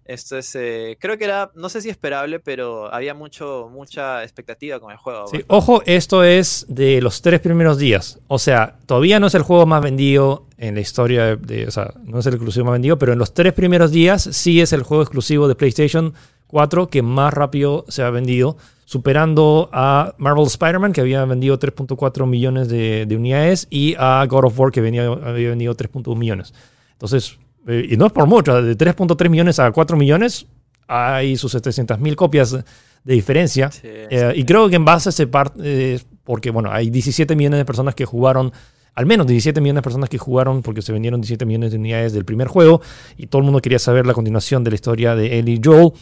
Esto es, eh, creo que era, no sé si esperable, pero había mucho, mucha expectativa con el juego. Sí, ojo, esto es de los tres primeros días. O sea, todavía no es el juego más vendido en la historia de, o sea, no es el exclusivo más vendido, pero en los tres primeros días sí es el juego exclusivo de PlayStation 4 que más rápido se ha vendido, superando a Marvel Spider-Man, que había vendido 3.4 millones de, de unidades, y a God of War, que venía, había vendido 3.1 millones. Entonces, eh, y no es por mucho, de 3.3 millones a 4 millones, hay sus 700 mil copias de diferencia. Sí, Eh, y creo que en base a ese parte, porque bueno, hay 17 millones de personas que jugaron, al menos 17 millones de personas que jugaron, porque se vendieron 17 millones de unidades del primer juego, y todo el mundo quería saber la continuación de la historia de Ellie y Joel.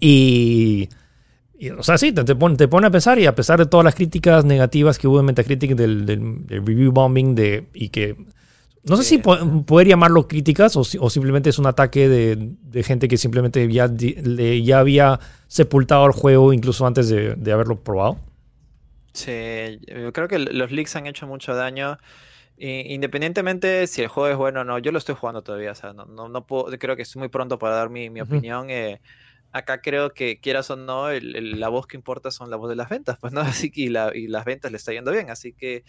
Y, y, o sea, sí, te, te pone, te pone a pensar, y a pesar de todas las críticas negativas que hubo en Metacritic del, del- del review bombing, de, y que no sé si po- poder llamarlo críticas o, si- o simplemente es un ataque de, de gente que simplemente ya, le- ya había sepultado el juego incluso antes de, de haberlo probado. Sí, yo creo que los leaks han hecho mucho daño. Independientemente si el juego es bueno o no, yo lo estoy jugando todavía, o sea, no, no, no puedo, creo que es muy pronto para dar mi, mi Ujú. opinión. eh, acá creo que quieras o no, el- el- la voz que importa son la voz de las ventas, pues no, así que y, la- y las ventas le está yendo bien, así que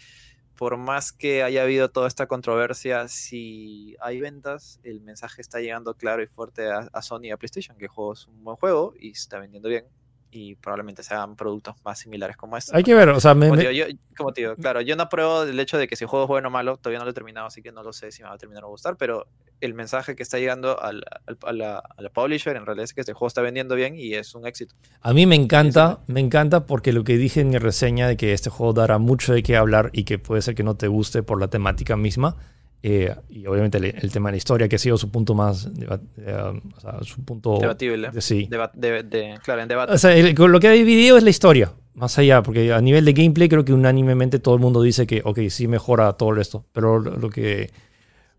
por más que haya habido toda esta controversia, si hay ventas, el mensaje está llegando claro y fuerte a, a Sony y a PlayStation, que el juego es un buen juego y se está vendiendo bien y probablemente se hagan productos más similares como este. Hay ¿no? que ver, o sea, me- Como me- digo, yo, como te digo, claro, yo no apruebo el hecho de que si el juego es bueno o malo, todavía no lo he terminado, así que no lo sé si me va a terminar o gustar, pero el mensaje que está llegando al, al- a, la, a la publisher en realidad es que este juego está vendiendo bien y es un éxito. a mí me encanta, me encanta porque lo que dije en mi reseña de que este juego dará mucho de qué hablar y que puede ser que no te guste por la temática misma. Eh, y obviamente el, el tema de la historia, que ha sido su punto más, deba- eh, o sea, su punto... Debatible. de- sí. Deba- de- de- claro, en debate. O sea, el- lo que ha dividido es la historia, más allá, porque a nivel de gameplay creo que unánimemente todo el mundo dice que, ok, sí mejora todo el resto, pero lo, lo que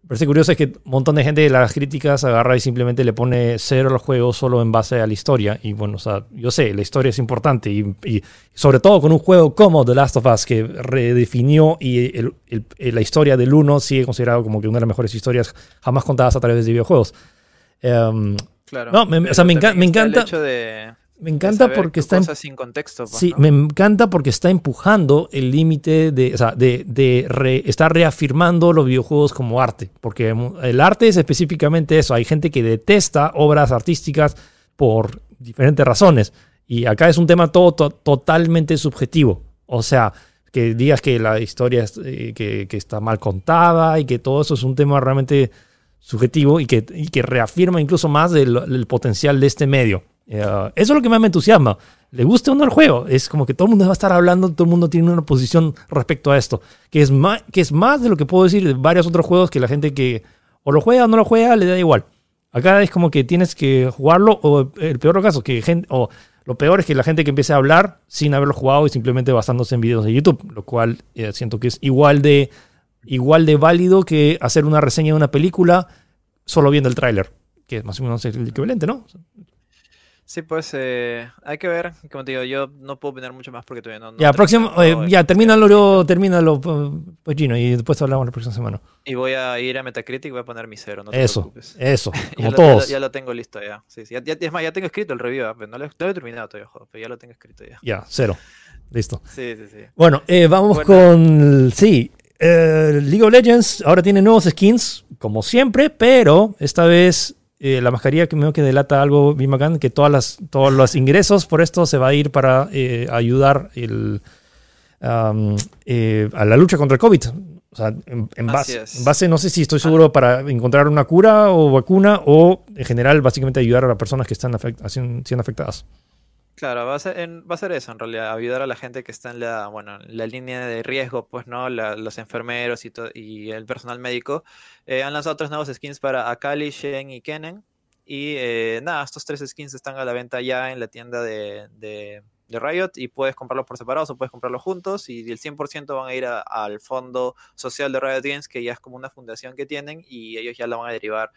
parece curioso es que un montón de gente de las críticas agarra y simplemente le pone cero al juego solo en base a la historia, y bueno, o sea, yo sé, la historia es importante, y, y sobre todo con un juego como The Last of Us, que redefinió y el- el- el- la historia del 1 sigue considerado como que una de las mejores historias jamás contadas a través de videojuegos. Em, claro. no, me- o sea, me enca- me el encanta- hecho de- me encanta porque está cosas sin contexto. pues, Sí, ¿no? me encanta porque está empujando el límite de, o sea, de, de re- está reafirmando los videojuegos como arte, porque el arte es específicamente eso. Hay gente que detesta obras artísticas por diferentes razones y acá es un tema todo, to- totalmente subjetivo. O sea, que digas que la historia es, eh, que, que está mal contada y que todo eso es un tema realmente subjetivo y que, y que reafirma incluso más el, el potencial de este medio. Eh, eso es lo que más me entusiasma. Le guste o no el juego, es como que todo el mundo va a estar hablando, todo el mundo tiene una posición respecto a esto, que es más, que es más de lo que puedo decir de varios otros juegos que la gente que o lo juega o no lo juega le da igual. Acá es como que tienes que jugarlo o el peor caso, que o lo peor es que la gente que empiece a hablar sin haberlo jugado y simplemente basándose en videos de YouTube, lo cual eh, siento que es igual de, igual de válido que hacer una reseña de una película solo viendo el tráiler, que es más o menos el equivalente, ¿no? Sí, pues eh, hay que ver, como te digo, yo no puedo opinar mucho más porque todavía no... no ya, próximo, eh, ya, termínalo, luego, termínalo, pues Gino, y después hablamos la próxima semana. Y voy a ir a Metacritic y voy a poner mi cero, no te Eso, preocupes. eso, Ya como lo, ya lo- todos. Ya, lo tengo listo ya. Sí, sí. Ya, ya- es más, ya tengo escrito el review, ah, pero no lo, no lo he terminado todavía, joder, pero ya lo tengo escrito ya. Ya, cero. Listo. Sí, sí, sí. Bueno, eh, vamos Bueno. con. Sí, eh, League of Legends ahora tiene nuevos skins, como siempre, pero esta vez eh, la mascarilla que me que delata algo bien bacán, que todas las, todos los ingresos por esto se va a ir para eh, ayudar el, eh, a la lucha contra el COVID. O sea, en, base, base, no sé si estoy seguro para encontrar una cura o vacuna o en general básicamente ayudar a las personas que están siendo afectadas. Claro, va a, ser, va a ser eso en realidad, ayudar a la gente que está en la, bueno, la línea de riesgo, pues, ¿no? los enfermeros y, el personal médico. Eh, han lanzado tres nuevos skins para Akali, Shen y Kennen. Y eh, nada, estos tres skins están a la venta ya en la tienda de, Riot y puedes comprarlos por separado o puedes comprarlos juntos y el 100% van a ir al fondo social de Riot Games, que ya es como una fundación que tienen y ellos ya la van a derivar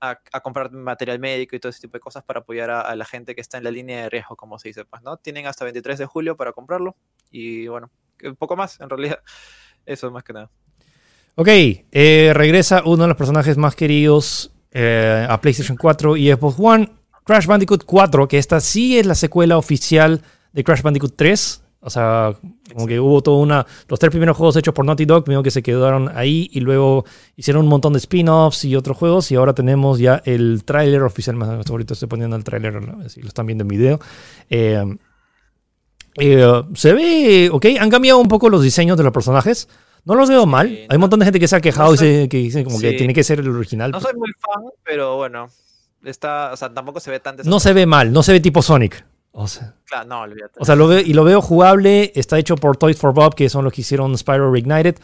a, comprar material médico y todo ese tipo de cosas para apoyar a, la gente que está en la línea de riesgo, como se dice, pues, ¿no? Tienen hasta 23 de julio para comprarlo y bueno, un poco más, en realidad, eso es más que nada. Ok, eh, regresa uno de los personajes más queridos eh, a PlayStation 4 y Xbox One, Crash Bandicoot 4, que esta sí es la secuela oficial de Crash Bandicoot 3. O sea, como que hubo toda una. Los tres primeros juegos hechos por Naughty Dog, mismo que se quedaron ahí y luego hicieron un montón de spin-offs y otros juegos. Y ahora tenemos ya el tráiler oficial. Más ahorita estoy poniendo el tráiler, si lo están viendo en video. Eh, eh, se ve, ok, han cambiado un poco los diseños de los personajes. No los veo mal. Hay un montón de gente que se ha quejado y que dice como que tiene que ser el original. No soy muy fan, pero bueno. Está, o sea, tampoco se ve tan No se ve mal, no se ve tipo Sonic. O sea, claro, no, olvídate. O sea, lo veo, y lo veo jugable. Está hecho por Toys for Bob, que son los que hicieron Spyro Reignited.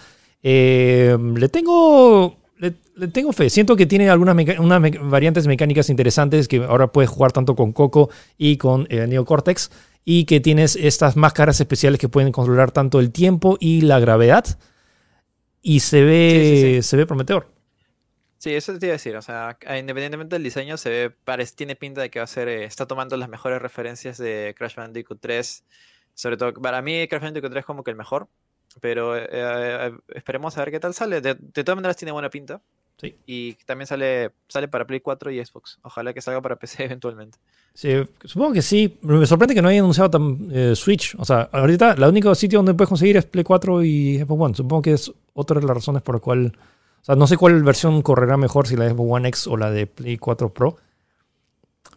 Eh, le tengo. Le, tengo fe. Siento que tiene algunas unas variantes mecánicas interesantes que ahora puedes jugar tanto con Coco y con eh, Neo Cortex. Y que tienes estas máscaras especiales que pueden controlar tanto el tiempo y la gravedad. Y se ve, se ve prometedor. Sí, eso te iba a decir, o sea, independientemente del diseño, se ve, parece, tiene pinta de que va a ser, eh, está tomando las mejores referencias de Crash Bandicoot 3, sobre todo, para mí Crash Bandicoot 3 es como que el mejor, pero eh, eh, esperemos a ver qué tal sale, de, todas maneras tiene buena pinta, sí. y también sale, sale para Play 4 y Xbox, ojalá que salga para PC eventualmente. Sí, supongo que sí, me sorprende que no hayan anunciado tan, Switch, o sea, ahorita el único sitio donde puedes conseguir es Play 4 y Xbox One, supongo que es otra de las razones por la cual o sea, no sé cuál versión correrá mejor, si la Xbox One X o la de Play 4 Pro.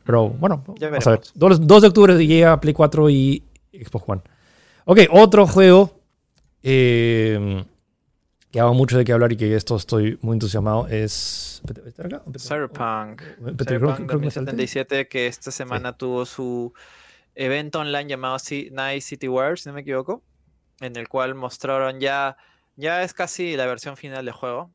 Pero bueno, vamos a ver. 2, de octubre llega Play 4 y Xbox One. Ok, otro juego eh, que hago mucho de qué hablar y que esto estoy muy entusiasmado es Cyberpunk. Cyberpunk 2077 que esta semana tuvo su evento online llamado Night City Wars, si no me equivoco, en el cual mostraron ya, ya es casi la versión final del juego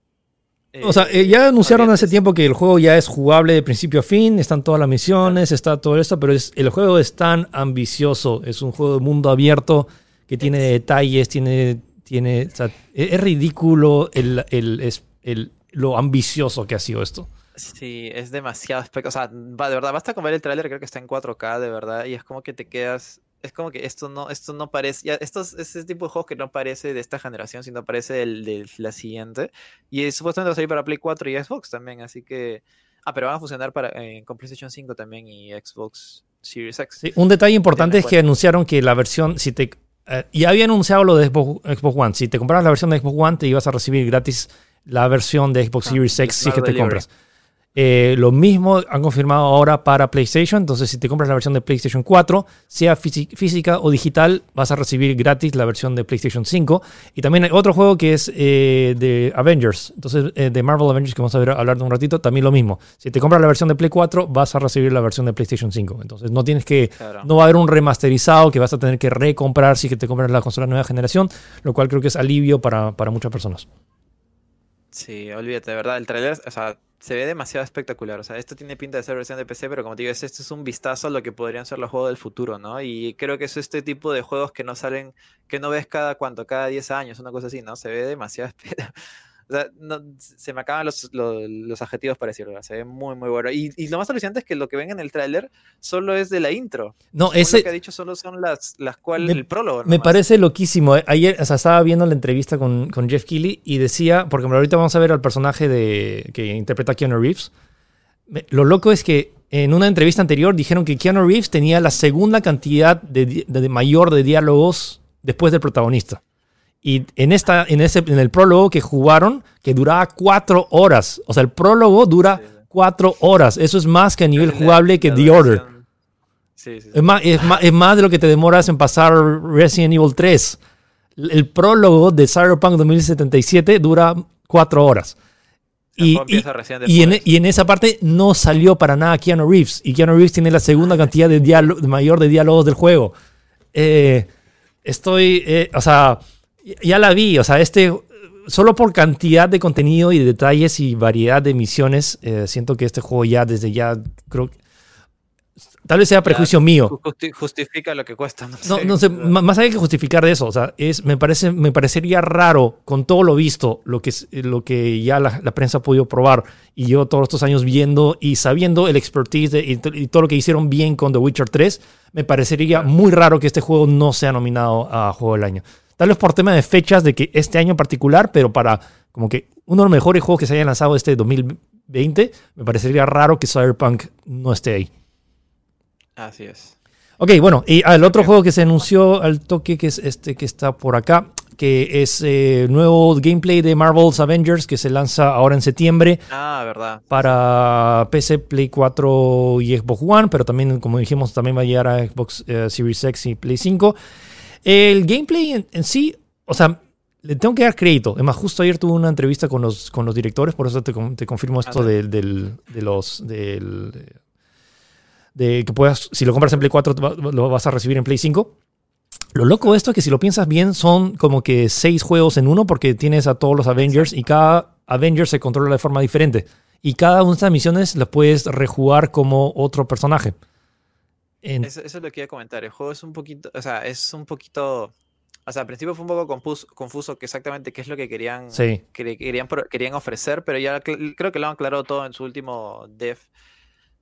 o sea, eh, ya anunciaron hace tiempo que el juego ya es jugable de principio a fin, están todas las misiones, está todo esto, pero es, el juego es tan ambicioso, es un juego de mundo abierto que tiene detalles, tiene, tiene, o sea, e, es, ridículo el, el, lo ambicioso que ha sido esto. Sí, es demasiado, o sea, va, de verdad, basta con ver el tráiler, creo que está en 4K, de verdad, y es como que te quedas es como que esto no, esto no parece, ya, esto es ese tipo de juegos que no parece de esta generación, sino parece de la siguiente. Y supuestamente va a salir para Play 4 y Xbox también, así que... Ah, pero van a funcionar para, eh, con PlayStation 5 también y Xbox Series X. Sí, un detalle importante es que anunciaron que la versión, si te... Eh, ya había anunciado lo de Xbox, One, si te compras la versión de Xbox One te ibas a recibir gratis la versión de Xbox ah, Series X si que te compras. Eh, lo mismo han confirmado ahora para PlayStation. Entonces, si te compras la versión de PlayStation 4, sea física o digital, vas a recibir gratis la versión de PlayStation 5. Y también hay otro juego que es eh, de Avengers. Entonces, eh, de Marvel Avengers, que vamos a ver, hablar de un ratito, también lo mismo. Si te compras la versión de Play 4, vas a recibir la versión de PlayStation 5. Entonces, no tienes que. No va a haber un remasterizado que vas a tener que recomprar si que te compras la consola nueva generación, lo cual creo que es alivio para, para muchas personas. Sí, olvídate, de verdad. El trailer, o sea se ve demasiado espectacular. O sea, esto tiene pinta de ser versión de PC, pero como te digo, esto es un vistazo a lo que podrían ser los juegos del futuro, ¿no? Y creo que es este tipo de juegos que no salen, que no ves cada cuánto, cada 10 años, una cosa así, ¿no? Se ve demasiado. se me acaban los, los, adjetivos para decirlo. Se ve muy, muy bueno. Y, lo más alucinante es que lo que ven en el tráiler solo es de la intro. No, ese. Lo que ha dicho solo son las, las cuales. el prólogo. Me parece loquísimo. Eh. Ayer, o sea, estaba viendo la entrevista con, con Jeff Keighley y decía, porque ahorita vamos a ver al personaje de, que interpreta a Keanu Reeves. Lo loco es que en una entrevista anterior dijeron que Keanu Reeves tenía la segunda cantidad de, de mayor de diálogos después del protagonista. Y en, esta, en, ese, en el prólogo que jugaron, que duraba cuatro horas. O sea, el prólogo dura cuatro horas. Eso es más que a nivel jugable que The Order. es, más, es, más, es, más, de lo que te demoras en pasar Resident Evil 3. el prólogo de Cyberpunk 2077 dura cuatro horas. Y, y, en, y, en, esa parte no salió para nada Keanu Reeves. Y Keanu Reeves tiene la segunda cantidad de mayor de diálogos del juego. Eh, estoy, eh, o sea, ya la vi. O sea, este, solo por cantidad de contenido y detalles y variedad de misiones, eh, siento que este juego ya desde ya, creo que Tal vez sea prejuicio mío. Justifica lo que cuesta. No, sé, más hay que justificar de eso. O sea, es, me, parece, me parecería raro, con todo lo visto, lo que, lo que ya la, prensa ha podido probar, y yo todos estos años viendo y sabiendo el expertise y, todo lo que hicieron bien con The Witcher 3, me parecería muy raro que este juego no sea nominado a Juego del Año. Tal vez por tema de fechas de que este año en particular, pero para como que uno de los mejores juegos que se haya lanzado este 2020, me parecería raro que Cyberpunk no esté ahí. Así es. Ok, bueno, y el otro juego que se anunció al toque, que es este que está por acá, que es eh, nuevo gameplay de Marvel's Avengers, que se lanza ahora en septiembre. Ah, verdad. Para PC, Play 4 y Xbox One, pero también, como dijimos, también va a llegar a Xbox eh, Series X y Play 5. El gameplay en, sí, o sea, le tengo que dar crédito. Además, justo ayer tuve una entrevista con los, con los directores, por eso te, te confirmo esto ah, del, de los... Del, de que puedas, si lo compras en Play 4, lo vas a recibir en Play 5. Lo loco de esto es que si lo piensas bien, son como que seis juegos en uno porque tienes a todos los Avengers y cada Avenger se controla de forma diferente. Y cada una de estas misiones las puedes rejugar como otro personaje. Eso, es lo que iba a comentar. El juego es un poquito, o sea, es un poquito o sea, al principio fue un poco confuso, confuso que exactamente qué es lo que querían, querían, querían ofrecer, pero ya creo que lo han aclarado todo en su último dev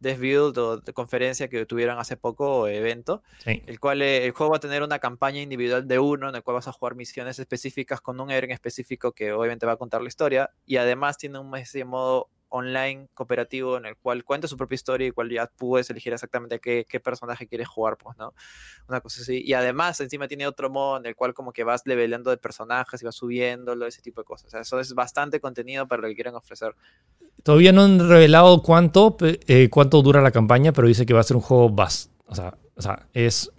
Build o de conferencia que tuvieron hace poco, evento, el cual eh, el juego va a tener una campaña individual de uno en el cual vas a jugar misiones específicas con un héroe en específico que obviamente va a contar la historia y además tiene un modo online cooperativo en el cual cuenta su propia historia y cual ya puedes elegir exactamente qué, personaje quieres jugar, pues, ¿no? Una cosa así. Y además, encima tiene otro modo en el cual como que vas leveleando de personajes y vas subiéndolo, ese tipo de cosas. O sea, eso es bastante contenido para lo que quieren ofrecer. Todavía no han revelado cuánto, eh, cuánto dura la campaña, pero dice que va a ser un juego bast o sea, o sea, es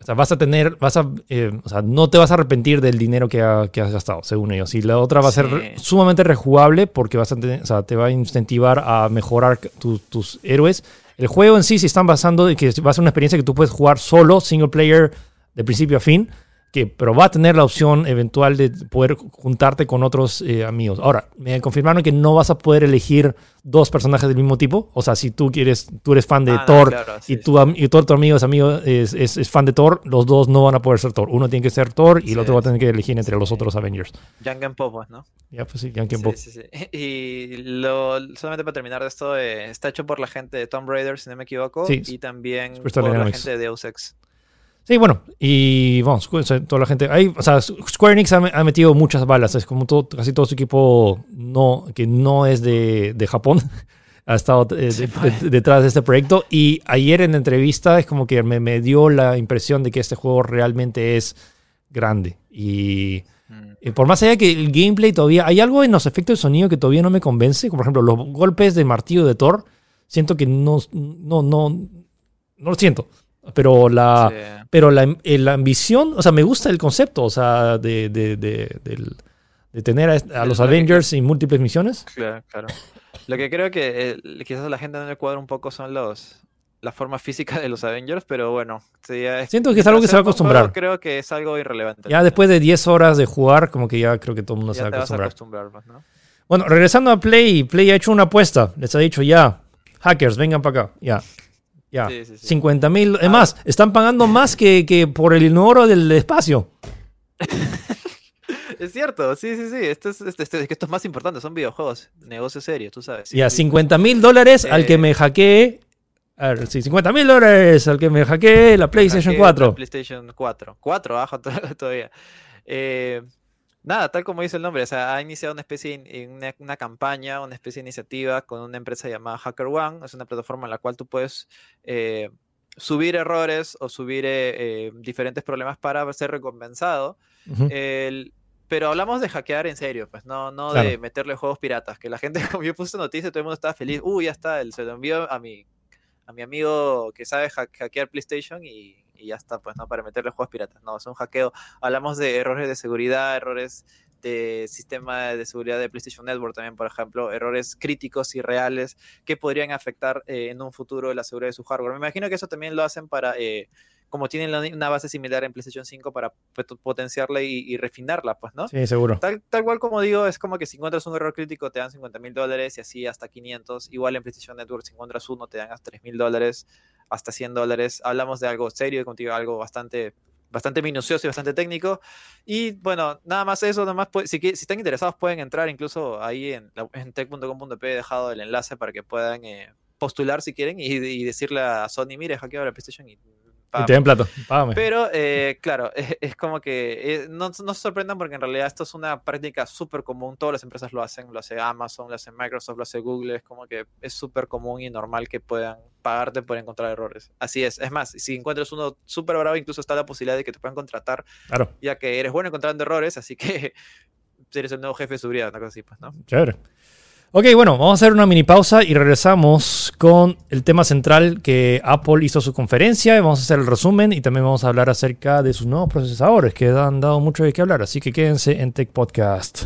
o sea, vas a tener, vas a, eh, o sea, no te vas a arrepentir del dinero que, has gastado, según ellos. Y la otra va a ser sumamente rejugable porque vas a tener, o sea, te va a incentivar a mejorar tus héroes. El juego en sí se están basando en que va a ser una experiencia que tú puedes jugar solo, single player, de principio a fin que, pero va a tener la opción eventual de poder juntarte con otros eh, amigos. Ahora, me confirmaron que no vas a poder elegir dos personajes del mismo tipo. O sea, si tú quieres, tú eres fan de ah, Thor y, tu, y tu amigo es amigo es, es, fan de Thor, los dos no van a poder ser Thor. Uno tiene que ser Thor y el otro va a tener que elegir entre los otros Avengers. Young and Pop, ¿no? Ya, pues sí, Pop. Y lo, solamente para terminar de esto, eh, está hecho por la gente de Tomb Raider, si no me equivoco, y también por la gente de Deus Ex. Sí, bueno, y vamos, toda la gente. Hay, o sea, Square Enix ha, metido muchas balas. Es como todo, casi todo su equipo no, que no es de, de Japón. ha estado eh, detrás de este proyecto. Y ayer en la entrevista es como que me, me, dio la impresión de que este juego realmente es grande. Y, mm. por más allá que el gameplay todavía. Hay algo en los efectos de sonido que todavía no me convence. Como por ejemplo, los golpes de martillo de Thor. Siento que no, no, no, no lo siento. Pero la, pero la, la, ambición, o sea, me gusta el concepto, o sea, de, de, de, tener a, los Avengers en múltiples misiones. Claro, claro. Lo que creo que eh, quizás a la gente no le cuadra un poco son los la forma física de los Avengers, pero bueno. Siento que es algo que se va a acostumbrar. creo que es algo irrelevante. Ya después de 10 horas de jugar, como que ya creo que todo el mundo se va a acostumbrar. Pues, bueno, regresando a Play, Play ha hecho una apuesta. Les ha dicho ya, hackers, vengan para acá. Ya, ya, 50 mil. Es más, están pagando más que, que por el oro del espacio. es cierto, sí, sí, sí. Esto es, esto, esto, esto es más importante, son videojuegos, negocio serio, tú sabes. ya, 50 mil dólares al que me hackee. A ver, sí, 50 mil dólares al que me hackee la PlayStation 4. La PlayStation 4. 4, bajo todavía. Eh, Nada, tal como dice el nombre, o sea, ha iniciado una especie de una, campaña, una especie de iniciativa con una empresa llamada HackerOne. Es una plataforma en la cual tú puedes eh, subir errores o subir eh, eh, diferentes problemas para ser recompensado. pero hablamos de hackear en serio, pues no, no de meterle juegos piratas. Que la gente, como yo puse noticia, todo el mundo estaba feliz. Uy, ya está, se lo envió a mi, a mi amigo que sabe hackear PlayStation y, y ya está, pues, ¿no? Para meterle juegos piratas. No, es un hackeo. Hablamos de errores de seguridad, errores de sistema de seguridad de PlayStation Network también, por ejemplo, errores críticos y reales que podrían afectar eh, en un futuro la seguridad de su hardware. Me imagino que eso también lo hacen para, eh, como tienen una base similar en PlayStation 5 para potenciarla y, refinarla, pues, ¿no? Sí, seguro. Tal, tal cual como digo, es como que si encuentras un error crítico te dan 50 mil dólares y así hasta 500. Igual en PlayStation Network si encuentras uno te dan hasta 3 mil dólares, hasta 100 dólares. Hablamos de algo serio, contigo algo bastante bastante minucioso y bastante técnico. Y bueno, nada más eso, nada más si, si, están interesados pueden entrar incluso ahí en, en tech.com.p he dejado el enlace para que puedan eh, postular si quieren y, decirle a Sony, mire, hackeo la PlayStation y y te den plato, págame. Pero, eh, claro, es, como que eh, no, no, se sorprendan porque en realidad esto es una práctica súper común. Todas las empresas lo hacen, lo hace Amazon, lo hace Microsoft, lo hace Google. Es como que es súper común y normal que puedan pagarte por encontrar errores. Así es. Es más, si encuentras uno súper bravo, incluso está la posibilidad de que te puedan contratar, claro. ya que eres bueno encontrando errores, así que eres el nuevo jefe de seguridad, una cosa así, pues, ¿no? Chévere. Ok, bueno, vamos a hacer una mini pausa y regresamos con el tema central que Apple hizo su conferencia. Vamos a hacer el resumen y también vamos a hablar acerca de sus nuevos procesadores que han dado mucho de qué hablar. Así que quédense en Tech Podcast.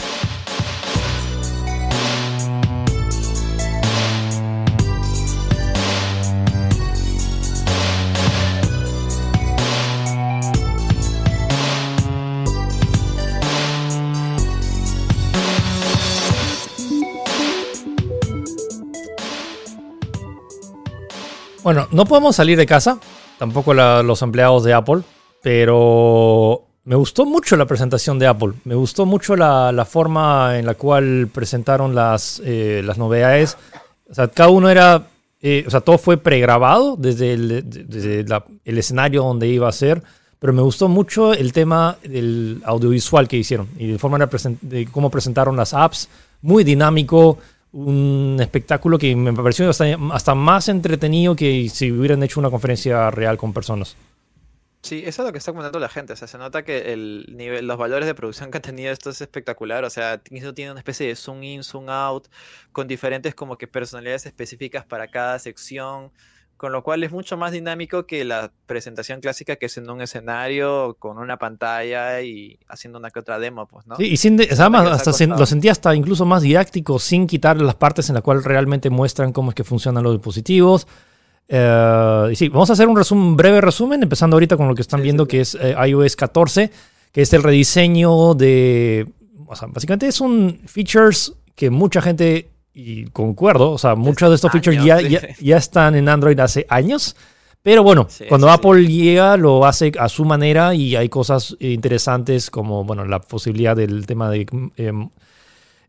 Bueno, no podemos salir de casa, tampoco los empleados de Apple, pero me gustó mucho la presentación de Apple. Me gustó mucho la, forma en la cual presentaron las, eh, las novedades. O sea, cada uno era, eh, o sea, todo fue pregrabado desde, el, el escenario donde iba a ser pero me gustó mucho el tema del audiovisual que hicieron y de forma de, cómo presentaron las apps, muy dinámico, un espectáculo que me pareció hasta, más entretenido que si hubieran hecho una conferencia real con personas. Sí, eso es lo que está comentando la gente. O sea, se nota que el nivel, los valores de producción que han tenido esto es espectacular. O sea, tiene una especie de zoom in, zoom out, con diferentes como que personalidades específicas para cada sección con lo cual es mucho más dinámico que la presentación clásica que es en un escenario con una pantalla y haciendo una que otra demo, pues, ¿no? Sí, y sin además hasta lo sentía hasta incluso más didáctico, sin quitar las partes en las cuales realmente muestran cómo es que funcionan los dispositivos. Eh, y sí, vamos a hacer un, resumen, breve resumen, empezando ahorita con lo que están viendo, que es eh, iOS 14, que es el rediseño de... O sea, básicamente es un features que mucha gente y concuerdo, o sea, muchos de estos features ya, ya, están en Android hace años. Pero bueno, cuando Apple llega lo hace a su manera y hay cosas interesantes como bueno, la posibilidad del tema de em,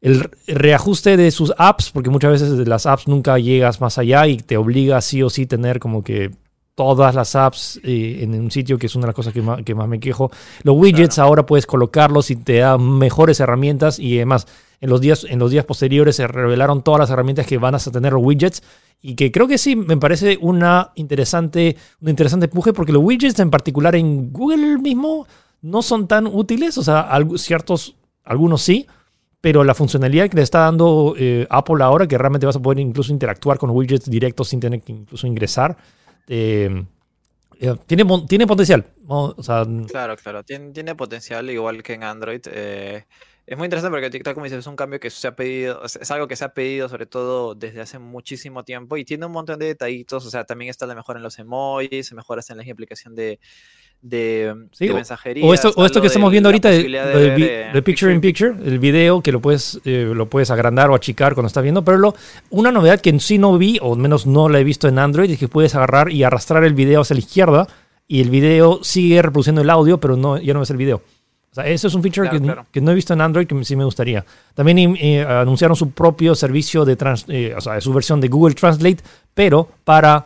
el reajuste de sus apps, porque muchas veces de las apps nunca llegas más allá y te obliga sí o sí tener como que todas las apps eh, en un sitio que es una de las cosas que más, que más me quejo. Los widgets ahora puedes colocarlos y te da mejores herramientas y además en los días, en los días posteriores se revelaron todas las herramientas que van a tener los widgets y que creo que sí me parece una interesante, un interesante empuje porque los widgets en particular en Google mismo no son tan útiles, o sea, ciertos, algunos sí, pero la funcionalidad que le está dando eh, Apple ahora, que realmente vas a poder incluso interactuar con widgets directos sin tener que incluso ingresar, eh, eh, tiene, tiene potencial. claro, claro, tiene, tiene, potencial igual que en Android. Es muy interesante porque TikTok, como dices, es un cambio que se ha pedido, es algo que se ha pedido sobre todo desde hace muchísimo tiempo y tiene un montón de detallitos, o sea, también está la mejora en los emojis, se mejora en la aplicación de, de, mensajería. O esto, o esto que estamos viendo ahorita, de, de, Picture in Picture, el video que lo puedes, eh, lo puedes agrandar o achicar cuando estás viendo, pero lo, una novedad que en sí no vi, o al menos no la he visto en Android, es que puedes agarrar y arrastrar el video hacia la izquierda y el video sigue reproduciendo el audio, pero no, ya no ves el video. O sea, eso es un feature que, no he visto en Android que sí me gustaría. También eh, anunciaron su propio servicio de, trans, eh, o sea, su versión de Google Translate, pero para,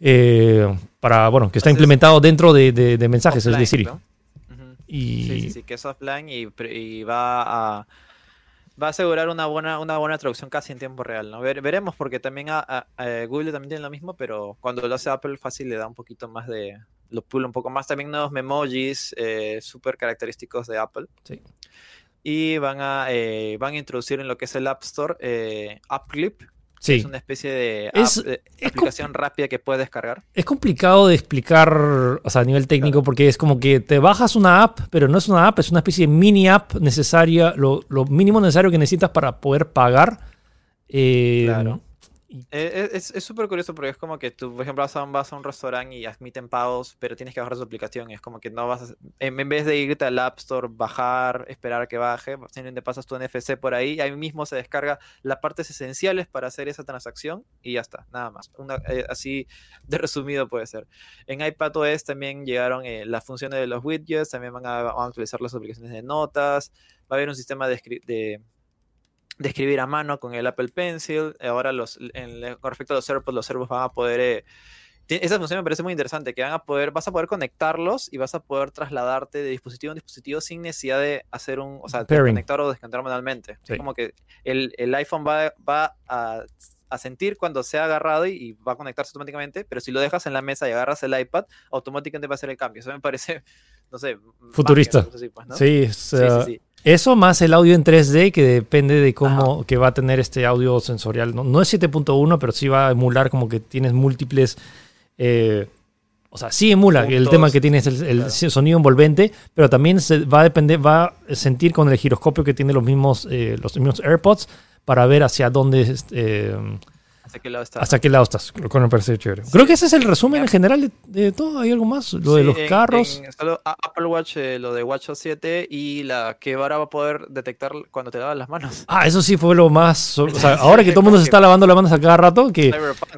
eh, para bueno, que está implementado dentro de, de, mensajes, es decir. y... Sí, sí, sí, que es offline y, y, va a va a asegurar una buena, una buena traducción casi en tiempo real. ¿no? veremos porque también a, Google también tiene lo mismo, pero cuando lo hace Apple fácil le da un poquito más de, lo pula un poco más. También nuevos memojis eh, súper característicos de Apple. Sí. Y van a, eh, van a introducir en lo que es el App Store eh, App Clip, Sí. Es una especie de, aplicación rápida que puedes descargar. Es complicado de explicar, o sea, a nivel técnico, porque es como que te bajas una app, pero no es una app, es una especie de mini app necesaria, lo, lo mínimo necesario que necesitas para poder pagar. Eh, claro. Eh, es súper curioso porque es como que tú, por ejemplo, vas a, un, restaurante y admiten pagos, pero tienes que bajar su aplicación. Y es como que no vas a, en, vez de irte al App Store, bajar, esperar que baje, simplemente pasas tu NFC por ahí, ahí mismo se descarga las partes esenciales para hacer esa transacción y ya está, nada más. Eh, así de resumido puede ser. En iPadOS también llegaron eh, las funciones de los widgets, también van a, van a, actualizar las aplicaciones de notas, va a haber un sistema de, de de escribir a mano con el Apple Pencil. Ahora, los, en, con respecto a los AirPods, los AirPods van a poder... Eh, esa función me parece muy interesante, que van a poder, vas a poder conectarlos y vas a poder trasladarte de dispositivo en dispositivo sin necesidad de hacer un, o sea, conectar o desconectar manualmente. Es como que el, el iPhone va, va a, a, sentir cuando se ha agarrado y, va a conectarse automáticamente, pero si lo dejas en la mesa y agarras el iPad, automáticamente va a hacer el cambio. Eso me parece, no sé, futurista. Pues, sí, sí, sí, eso más el audio en 3D que depende de cómo que va a tener este audio sensorial. No, es 7.1, pero sí va a emular como que tienes múltiples... Eh, o sea, sí emula. El tema que tienes el, sonido envolvente, pero también se va a depender, va a sentir con el giroscopio que tiene los mismos, eh, los mismos AirPods para ver hacia dónde eh, ¿Hasta qué lado estás? ¿Hasta qué lado estás? Lo cual me parece chévere. Creo que ese es el resumen en general de, todo. ¿Hay algo más? Lo de los carros. Apple Watch, eh, lo de Watch 7 y la que ahora va a poder detectar cuando te lavas las manos. Ah, eso sí fue lo más. O sea, ahora que todo el mundo se está lavando las manos a cada rato, que.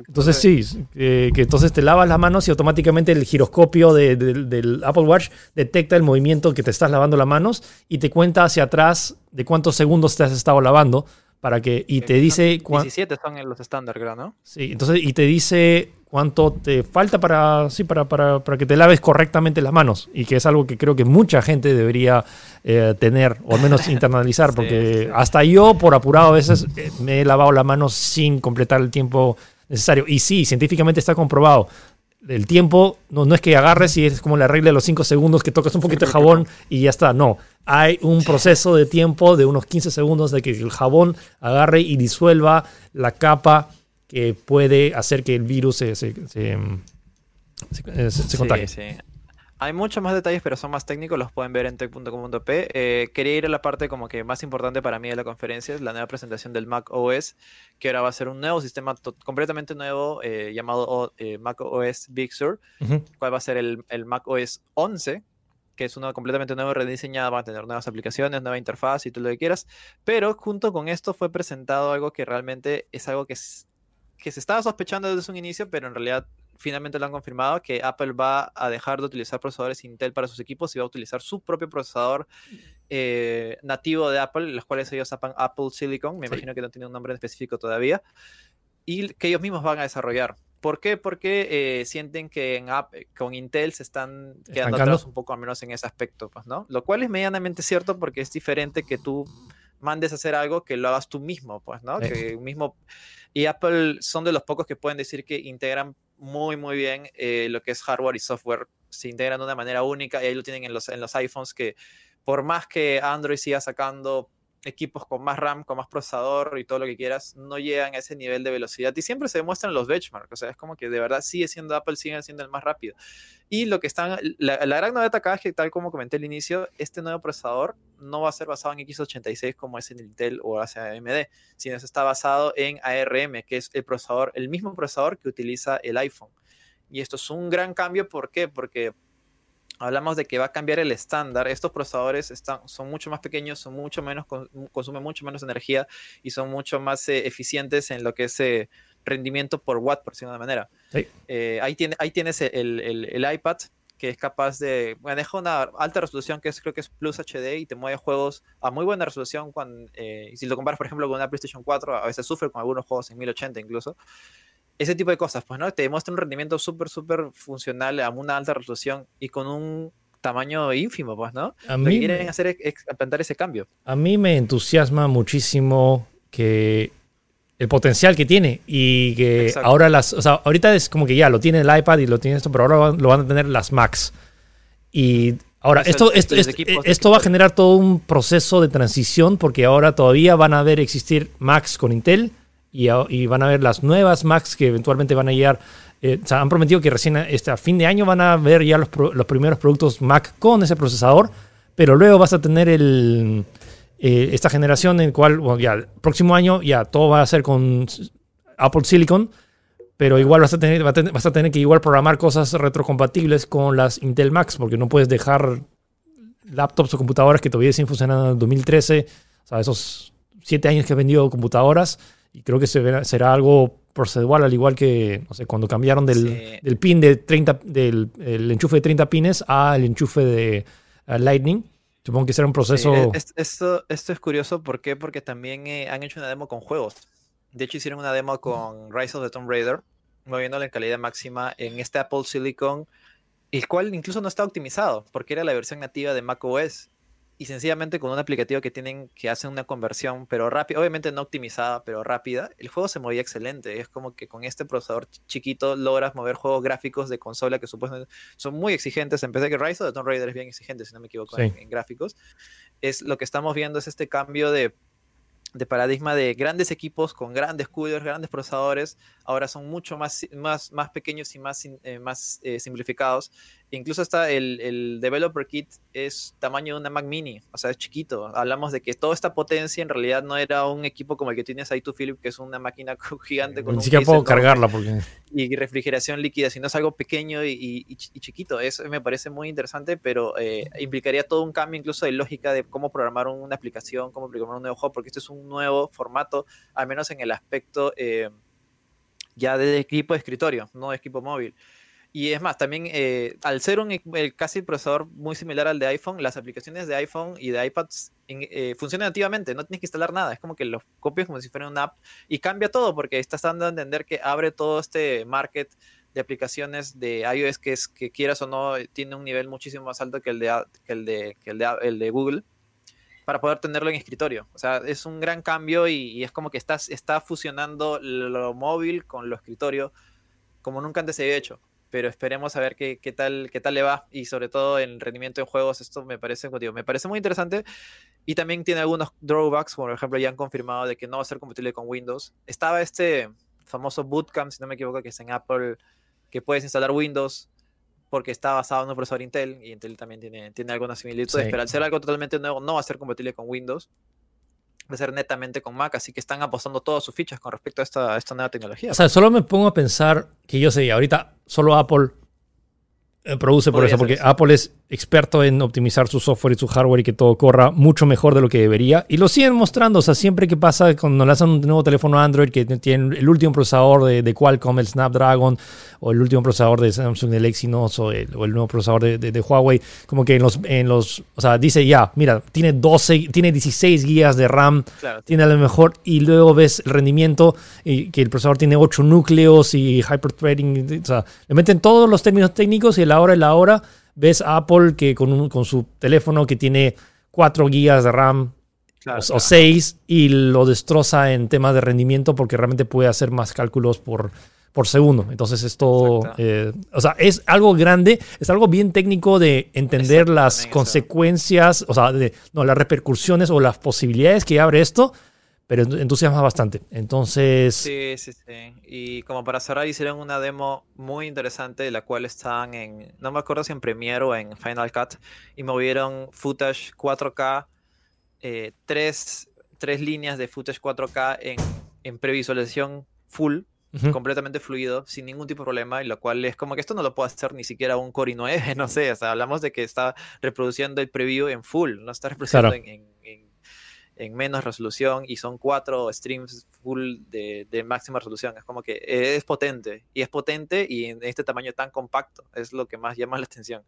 Entonces sí, que entonces te lavas las manos y automáticamente el giroscopio del Apple Watch detecta el movimiento que te estás lavando las manos y te cuenta hacia atrás de cuántos segundos te has estado lavando para que y te dice 17 son en los estándar, creo, ¿no? Sí, entonces y te dice cuánto te falta para sí para, para, para, que te laves correctamente las manos y que es algo que creo que mucha gente debería eh, tener o al menos internalizar porque hasta yo por apurado a veces eh, me he lavado las manos sin completar el tiempo necesario y sí, científicamente está comprobado el tiempo no, no es que agarres y es como la regla de los 5 segundos que tocas un poquito de jabón y ya está. No, hay un proceso de tiempo de unos 15 segundos de que el jabón agarre y disuelva la capa que puede hacer que el virus se, se, se, se contagie. Sí, sí. Hay muchos más detalles, pero son más técnicos, los pueden ver en tech.com.p. Eh, quería ir a la parte como que más importante para mí de la conferencia, es la nueva presentación del Mac OS, que ahora va a ser un nuevo sistema completamente nuevo eh, llamado eh, Mac OS Big Sur, cual va a ser el, el, Mac OS 11, que es uno completamente nuevo, rediseñado, va a tener nuevas aplicaciones, nueva interfaz y todo lo que quieras, pero junto con esto fue presentado algo que realmente es algo que, que se estaba sospechando desde un inicio, pero en realidad finalmente lo han confirmado que Apple va a dejar de utilizar procesadores Intel para sus equipos y va a utilizar su propio procesador eh, nativo de Apple, los cuales ellos llaman Apple Silicon, me imagino que no tiene un nombre específico todavía, y que ellos mismos van a desarrollar. ¿Por qué? Porque eh, sienten que en con Intel se están quedando atrás un poco, al menos en ese aspecto, pues, ¿no? Lo cual es medianamente cierto porque es diferente que tú mandes a hacer algo que lo hagas tú mismo, pues, ¿no? Que mismo... Y Apple son de los pocos que pueden decir que integran muy, muy bien eh, lo que es hardware y software. Se integran de una manera única y ahí lo tienen en los, en los iPhones que por más que Android siga sacando equipos con más RAM, con más procesador y todo lo que quieras, no llegan a ese nivel de velocidad. Y siempre se demuestran los benchmarks. O sea, es como que de verdad sigue siendo Apple, sigue siendo el más rápido. Y lo que están, la, gran novedad acá es que, tal como comenté al inicio, este nuevo procesador no va a ser basado en x86 como es en Intel o hace AMD, sino que está basado en ARM, que es el procesador, el mismo procesador que utiliza el iPhone. Y esto es un gran cambio, ¿por qué? Porque hablamos de que va a cambiar el estándar. Estos procesadores están, son mucho más pequeños, son mucho menos, consumen mucho menos energía y son mucho más eh, eficientes en lo que es eh, rendimiento por watt, por decirlo de manera. Eh, ahí, tiene, ahí tienes el, el, iPad que es capaz de maneja una alta resolución que es creo que es Plus HD y te mueve juegos a muy buena resolución cuando si lo comparas por ejemplo con una PlayStation 4 a veces sufre con algunos juegos en 1080 incluso ese tipo de cosas, pues, ¿no? Te demuestra un rendimiento súper, súper funcional a una alta resolución y con un tamaño ínfimo, pues, ¿no? A Lo que quieren hacer es, plantar ese cambio. A mí me entusiasma muchísimo que el potencial que tiene y que ahora las, o sea, ahorita es como que ya lo tiene el iPad y lo tiene esto, pero ahora lo van a tener las Macs. Y ahora, esto, esto, esto, va a generar todo un proceso de transición porque ahora todavía van a ver existir Macs con Intel y, van a ver las nuevas Macs que eventualmente van a llegar. Eh, han prometido que recién este, a fin de año van a ver ya los, primeros productos Mac con ese procesador, pero luego vas a tener eh, esta generación en cual, bueno, ya el próximo año ya todo va a ser con Apple Silicon, pero igual vas a tener, vas a tener que igual programar cosas retrocompatibles con las Intel Macs, porque no puedes dejar laptops o computadoras que todavía siguen funcionando en 2013, o sea, esos siete años que he vendido computadoras, y creo que será algo procedural, al igual que, no sé, cuando cambiaron del, del pin de 30, del el enchufe de 30 pines al enchufe de Lightning. Supongo que será un proceso... esto, esto es curioso, ¿por qué? Porque también eh, han hecho una demo con juegos. De hecho, hicieron una demo con Rise of the Tomb Raider, moviéndolo en calidad máxima en este Apple Silicon, el cual incluso no está optimizado, porque era la versión nativa de macOS. Y sencillamente con un aplicativo que tienen que hacer una conversión, pero rápida, obviamente no optimizada, pero rápida, el juego se movía excelente. Es como que con este procesador chiquito logras mover juegos gráficos de consola que supuestamente son muy exigentes. Empecé que Rise of the Tomb Raider es bien exigente, si no me equivoco, en gráficos. Es lo que estamos viendo es este cambio de de paradigma de grandes equipos con grandes coolers, grandes procesadores, ahora son mucho más, más, más pequeños y más, eh, más eh, simplificados. Incluso hasta el, el, Developer Kit es tamaño de una Mac Mini, o sea, es chiquito. Hablamos de que toda esta potencia en realidad no era un equipo como el que tienes ahí tú, Philip, que es una máquina gigante con Ni siquiera puedo cargarla porque... Y refrigeración líquida, sino es algo pequeño y, y, chiquito. Eso me parece muy interesante, pero eh, implicaría todo un cambio incluso de lógica de cómo programar una aplicación, cómo programar un nuevo juego, porque este es un nuevo formato, al menos en el aspecto ya de equipo de escritorio, no de equipo móvil. Y es más, también eh, al ser un el casi procesador muy similar al de iPhone, las aplicaciones de iPhone y de iPads eh, funcionan nativamente, no tienes que instalar nada, es como que los copias como si fuera una app y cambia todo porque estás dando a entender que abre todo este market de aplicaciones de iOS que es que quieras o no tiene un nivel muchísimo más alto que el de, que el de, que el de, el de Google para poder tenerlo en escritorio. O sea, es un gran cambio y, es como que estás, está fusionando lo móvil con lo escritorio como nunca antes se había hecho. Pero esperemos a ver qué, qué, tal, qué tal le va y sobre todo en rendimiento en juegos. Esto me parece, me parece muy interesante y también tiene algunos drawbacks, por ejemplo ya han confirmado de que no va a ser compatible con Windows. Estaba este famoso Bootcamp, si no me equivoco, que es en Apple, que puedes instalar Windows porque está basado en un procesador Intel y Intel también tiene, tiene algunas similitudes, pero al ser algo totalmente nuevo no va a ser compatible con Windows, va a ser netamente con Mac, así que están apostando todas sus fichas con respecto a esta, esta nueva tecnología. O sea, solo me pongo a pensar que yo sé, ahorita solo Apple produce por eso, porque Apple es experto en optimizar su software y su hardware y que todo corra mucho mejor de lo que debería. Y lo siguen mostrando, o sea, siempre que pasa cuando lanzan un nuevo teléfono Android que tiene el último procesador de, Qualcomm, el Snapdragon, o el último procesador de Samsung, el Exynos, o el, nuevo procesador de, Huawei, como que en los, en los, o sea, dice ya, mira, tiene 12, tiene 16 gigas de RAM, tiene a lo mejor, y luego ves el rendimiento, y que el procesador tiene 8 núcleos y hyperthreading, o sea, le meten todos los términos técnicos y la hora y la hora. Ves a Apple que con, con su teléfono que tiene 4 gigas de RAM o, 6 y lo destroza en temas de rendimiento porque realmente puede hacer más cálculos por, por segundo. Entonces esto, eh, o sea, es algo grande, es algo bien técnico de entender las consecuencias, o sea, de, no, las repercusiones o las posibilidades que abre esto pero entusiasma bastante. Entonces... Sí, sí, sí. Y como para cerrar, hicieron una demo muy interesante, la cual están en, no me acuerdo si en Premiere o en Final Cut, y movieron footage 4K, eh, tres, tres, líneas de footage 4K en, en previsualización full, completamente fluido, sin ningún tipo de problema, y lo cual es como que esto no lo puede hacer ni siquiera un Core i9, no sé, o sea, hablamos de que está reproduciendo el preview en full, no está reproduciendo en en menos resolución y son cuatro streams full de, máxima resolución. Es como que es potente y es potente y en este tamaño tan compacto. Es lo que más llama la atención.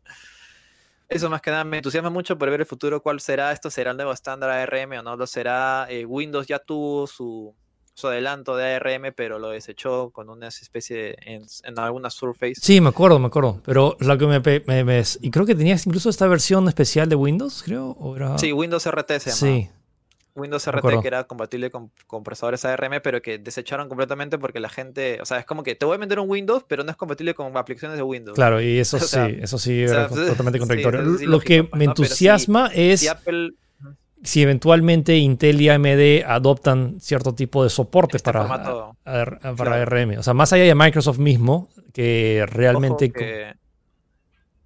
Eso más que nada me entusiasma mucho por ver el futuro cuál será. Esto será el nuevo estándar ARM o no lo será. Eh, Windows ya tuvo su, su, adelanto de ARM, pero lo desechó con una especie en, alguna Surface. Sí, me acuerdo, me acuerdo. Pero lo que me, me, Y creo que tenías incluso esta versión especial de Windows, creo. Sí, Windows RT se llama. Sí. Windows RT que era compatible con compresores ARM, pero que desecharon completamente porque la gente, o sea, es como que te voy a vender un Windows, pero no es compatible con aplicaciones de Windows. Claro, y eso sí, eso sí era totalmente contradictorio. Lo que me entusiasma es si eventualmente Intel y AMD adoptan cierto tipo de soporte Este para, formato, a- a- para claro. ARM. O sea, más allá de Microsoft mismo, que realmente... Ojo que,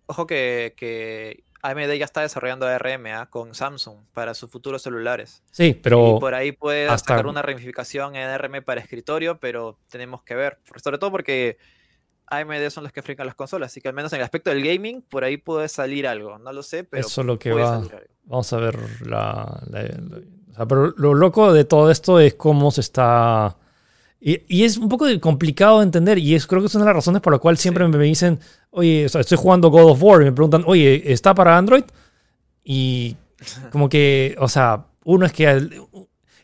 ojo que, que AMD ya está desarrollando ARM con Samsung para sus futuros celulares. Sí, pero... y por ahí puede hasta- sacar una ramificación en ARM para escritorio, pero tenemos que ver. Sobre todo porque AMD son los que fabrican las consolas, así que al menos en el aspecto del gaming, por ahí puede salir algo. No lo sé, pero Eso es lo que puede va- salir algo. Vamos a ver la, la- la- o sea, pero lo loco de todo esto es cómo se está... Y, y es un poco complicado de entender y es, creo que es una de las razones por la cual siempre Sí. me dicen, oye, o sea, estoy jugando God of War y me preguntan, oye, ¿está para Android? Y como que, o sea, uno es que...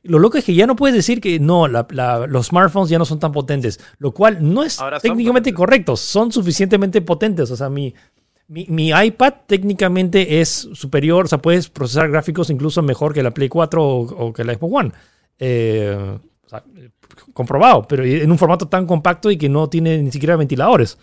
lo loco es que ya no puedes decir que no, la- la- los smartphones ya no son tan potentes, lo cual no es Ahora son técnicamente potentes. correcto, son suficientemente potentes. O sea, mi, mi, mi iPad técnicamente es superior, o sea, puedes procesar gráficos incluso mejor que la Play 4 o, o que la Xbox One. Eh, o sea, comprobado, pero en un formato tan compacto y que no tiene ni siquiera ventiladores.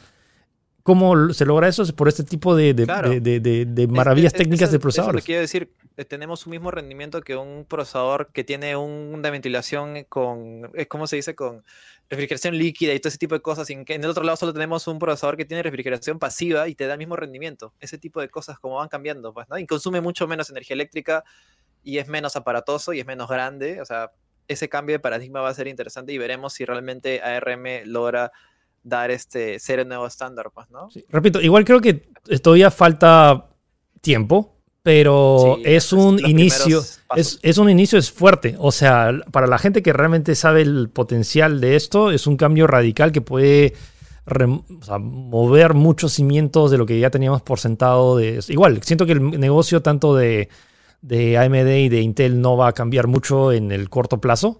¿Cómo se logra eso? Es por este tipo de, de- Claro. de- de- de Es- maravillas es- técnicas eso- de Eso procesadores. le quiero decir, eh, tenemos un mismo rendimiento que un procesador que tiene un- una ventilación con, eh, ¿cómo se dice? Con refrigeración líquida y todo ese tipo de cosas. que en el otro lado solo tenemos un procesador que tiene refrigeración pasiva y te da el mismo rendimiento. Ese tipo de cosas como van cambiando, pues, ¿no? Y consume mucho menos energía eléctrica y es menos aparatoso y es menos grande. O sea, ese cambio de paradigma va a ser interesante y veremos si realmente ARM logra dar este, ser el nuevo estándar, pues, ¿no? Sí, Repito, igual creo que todavía falta tiempo, pero Sí, es un inicio. Es, es un inicio, es fuerte. O sea, para la gente que realmente sabe el potencial de esto, es un cambio radical que puede rem- o sea, mover muchos cimientos de lo que ya teníamos por sentado. De, igual, siento que el negocio tanto de, de AMD y de Intel no va a cambiar mucho en el corto plazo.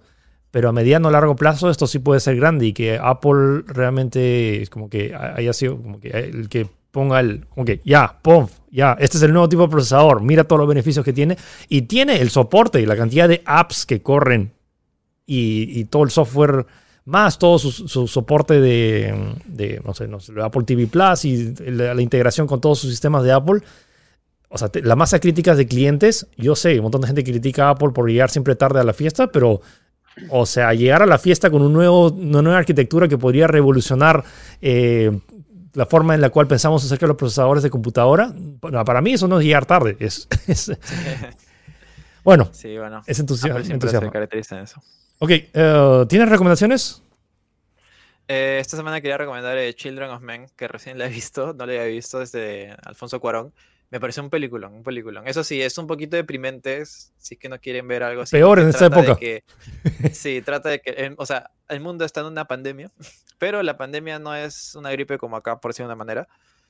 Pero a mediano o largo plazo esto sí puede ser grande y que Apple realmente es como que haya sido como que el que ponga el, como que ya, pum, ya, este es el nuevo tipo de procesador, mira todos los beneficios que tiene y tiene el soporte y la cantidad de apps que corren y, todo el software más todo su, su soporte de, de, no sé, no sé, Apple TV Plus y la, la integración con todos sus sistemas de Apple. O sea, te- la masa crítica de clientes, yo sé, un montón de gente critica a Apple por llegar siempre tarde a la fiesta, pero o sea, llegar a la fiesta con un nuevo, una nueva arquitectura que podría revolucionar eh, la forma en la cual pensamos acerca de los procesadores de computadora, bueno, para mí eso no es llegar tarde. Es, es- bueno, Sí, bueno. es entusiasmo. Apple siempre entusiasmo. se caracteriza en eso. Ok, eh, ¿tienes recomendaciones? Eh, esta semana quería recomendar eh, Children of Men, que recién la he visto, no la había visto desde Alfonso Cuarón. Me pareció un peliculón, un peliculón. Eso sí, es un poquito deprimente, si es que no quieren ver algo así. Peor en esta época. que- sí, trata de que, o sea, el mundo está en una pandemia, pero la pandemia no es una gripe como acá, por decirlo de una manera,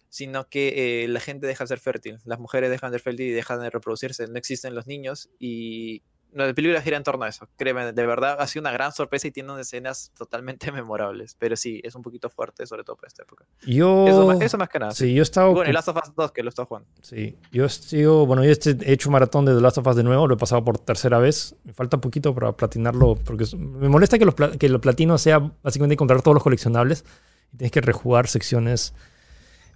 sino que eh, la gente deja de ser fértil, las mujeres dejan de ser fértil y dejan de reproducirse, no existen los niños y la película gira en torno a eso. Créeme, de verdad ha sido una gran sorpresa y tiene unas escenas totalmente memorables, pero sí, es un poquito fuerte, sobre todo para esta época. Yo. Eso, más- eso más que nada. Sí, yo he estado. Y bueno, y Last of Us 2, que lo está jugando. Sí, yo sigo, bueno, yo este- he hecho maratón de The Last of Us de nuevo, lo he pasado por tercera vez. Me falta un poquito para platinarlo, porque me molesta que, los que lo platino sea básicamente encontrar todos los coleccionables y tienes que rejugar secciones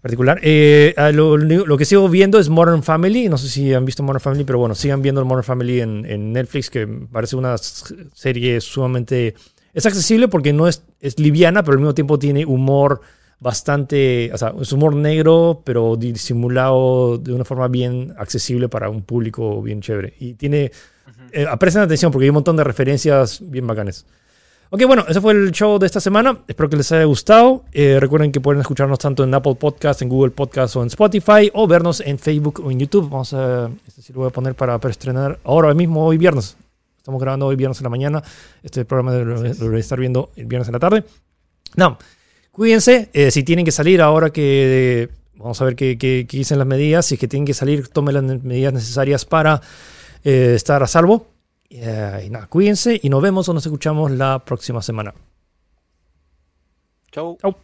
particular. Eh, lo, lo que sigo viendo es Modern Family, no sé si han visto Modern Family, pero bueno, sigan viendo Modern Family en, en Netflix, que parece una serie sumamente... Es accesible porque no es, es liviana, pero al mismo tiempo tiene humor bastante, o sea, es humor negro, pero disimulado de una forma bien accesible para un público bien chévere. Y tiene, eh, presten atención porque hay un montón de referencias bien bacanes. Ok, bueno, ese fue el show de esta semana. Espero que les haya gustado. Eh, recuerden que pueden escucharnos tanto en Apple Podcast, en Google Podcast o en Spotify, o vernos en Facebook o en YouTube. Vamos a, este sí lo voy a poner para, para estrenar ahora mismo, hoy viernes. Estamos grabando hoy viernes en la mañana. Este programa lo, lo voy a estar viendo el viernes en la tarde. No, cuídense. eh, si tienen que salir ahora que... Vamos a ver qué, qué, qué dicen las medidas. Si que tienen que salir, tomen las medidas necesarias para eh, estar a salvo. Eh, y nada, cuídense y nos vemos o nos escuchamos la próxima semana. Chau. Chau.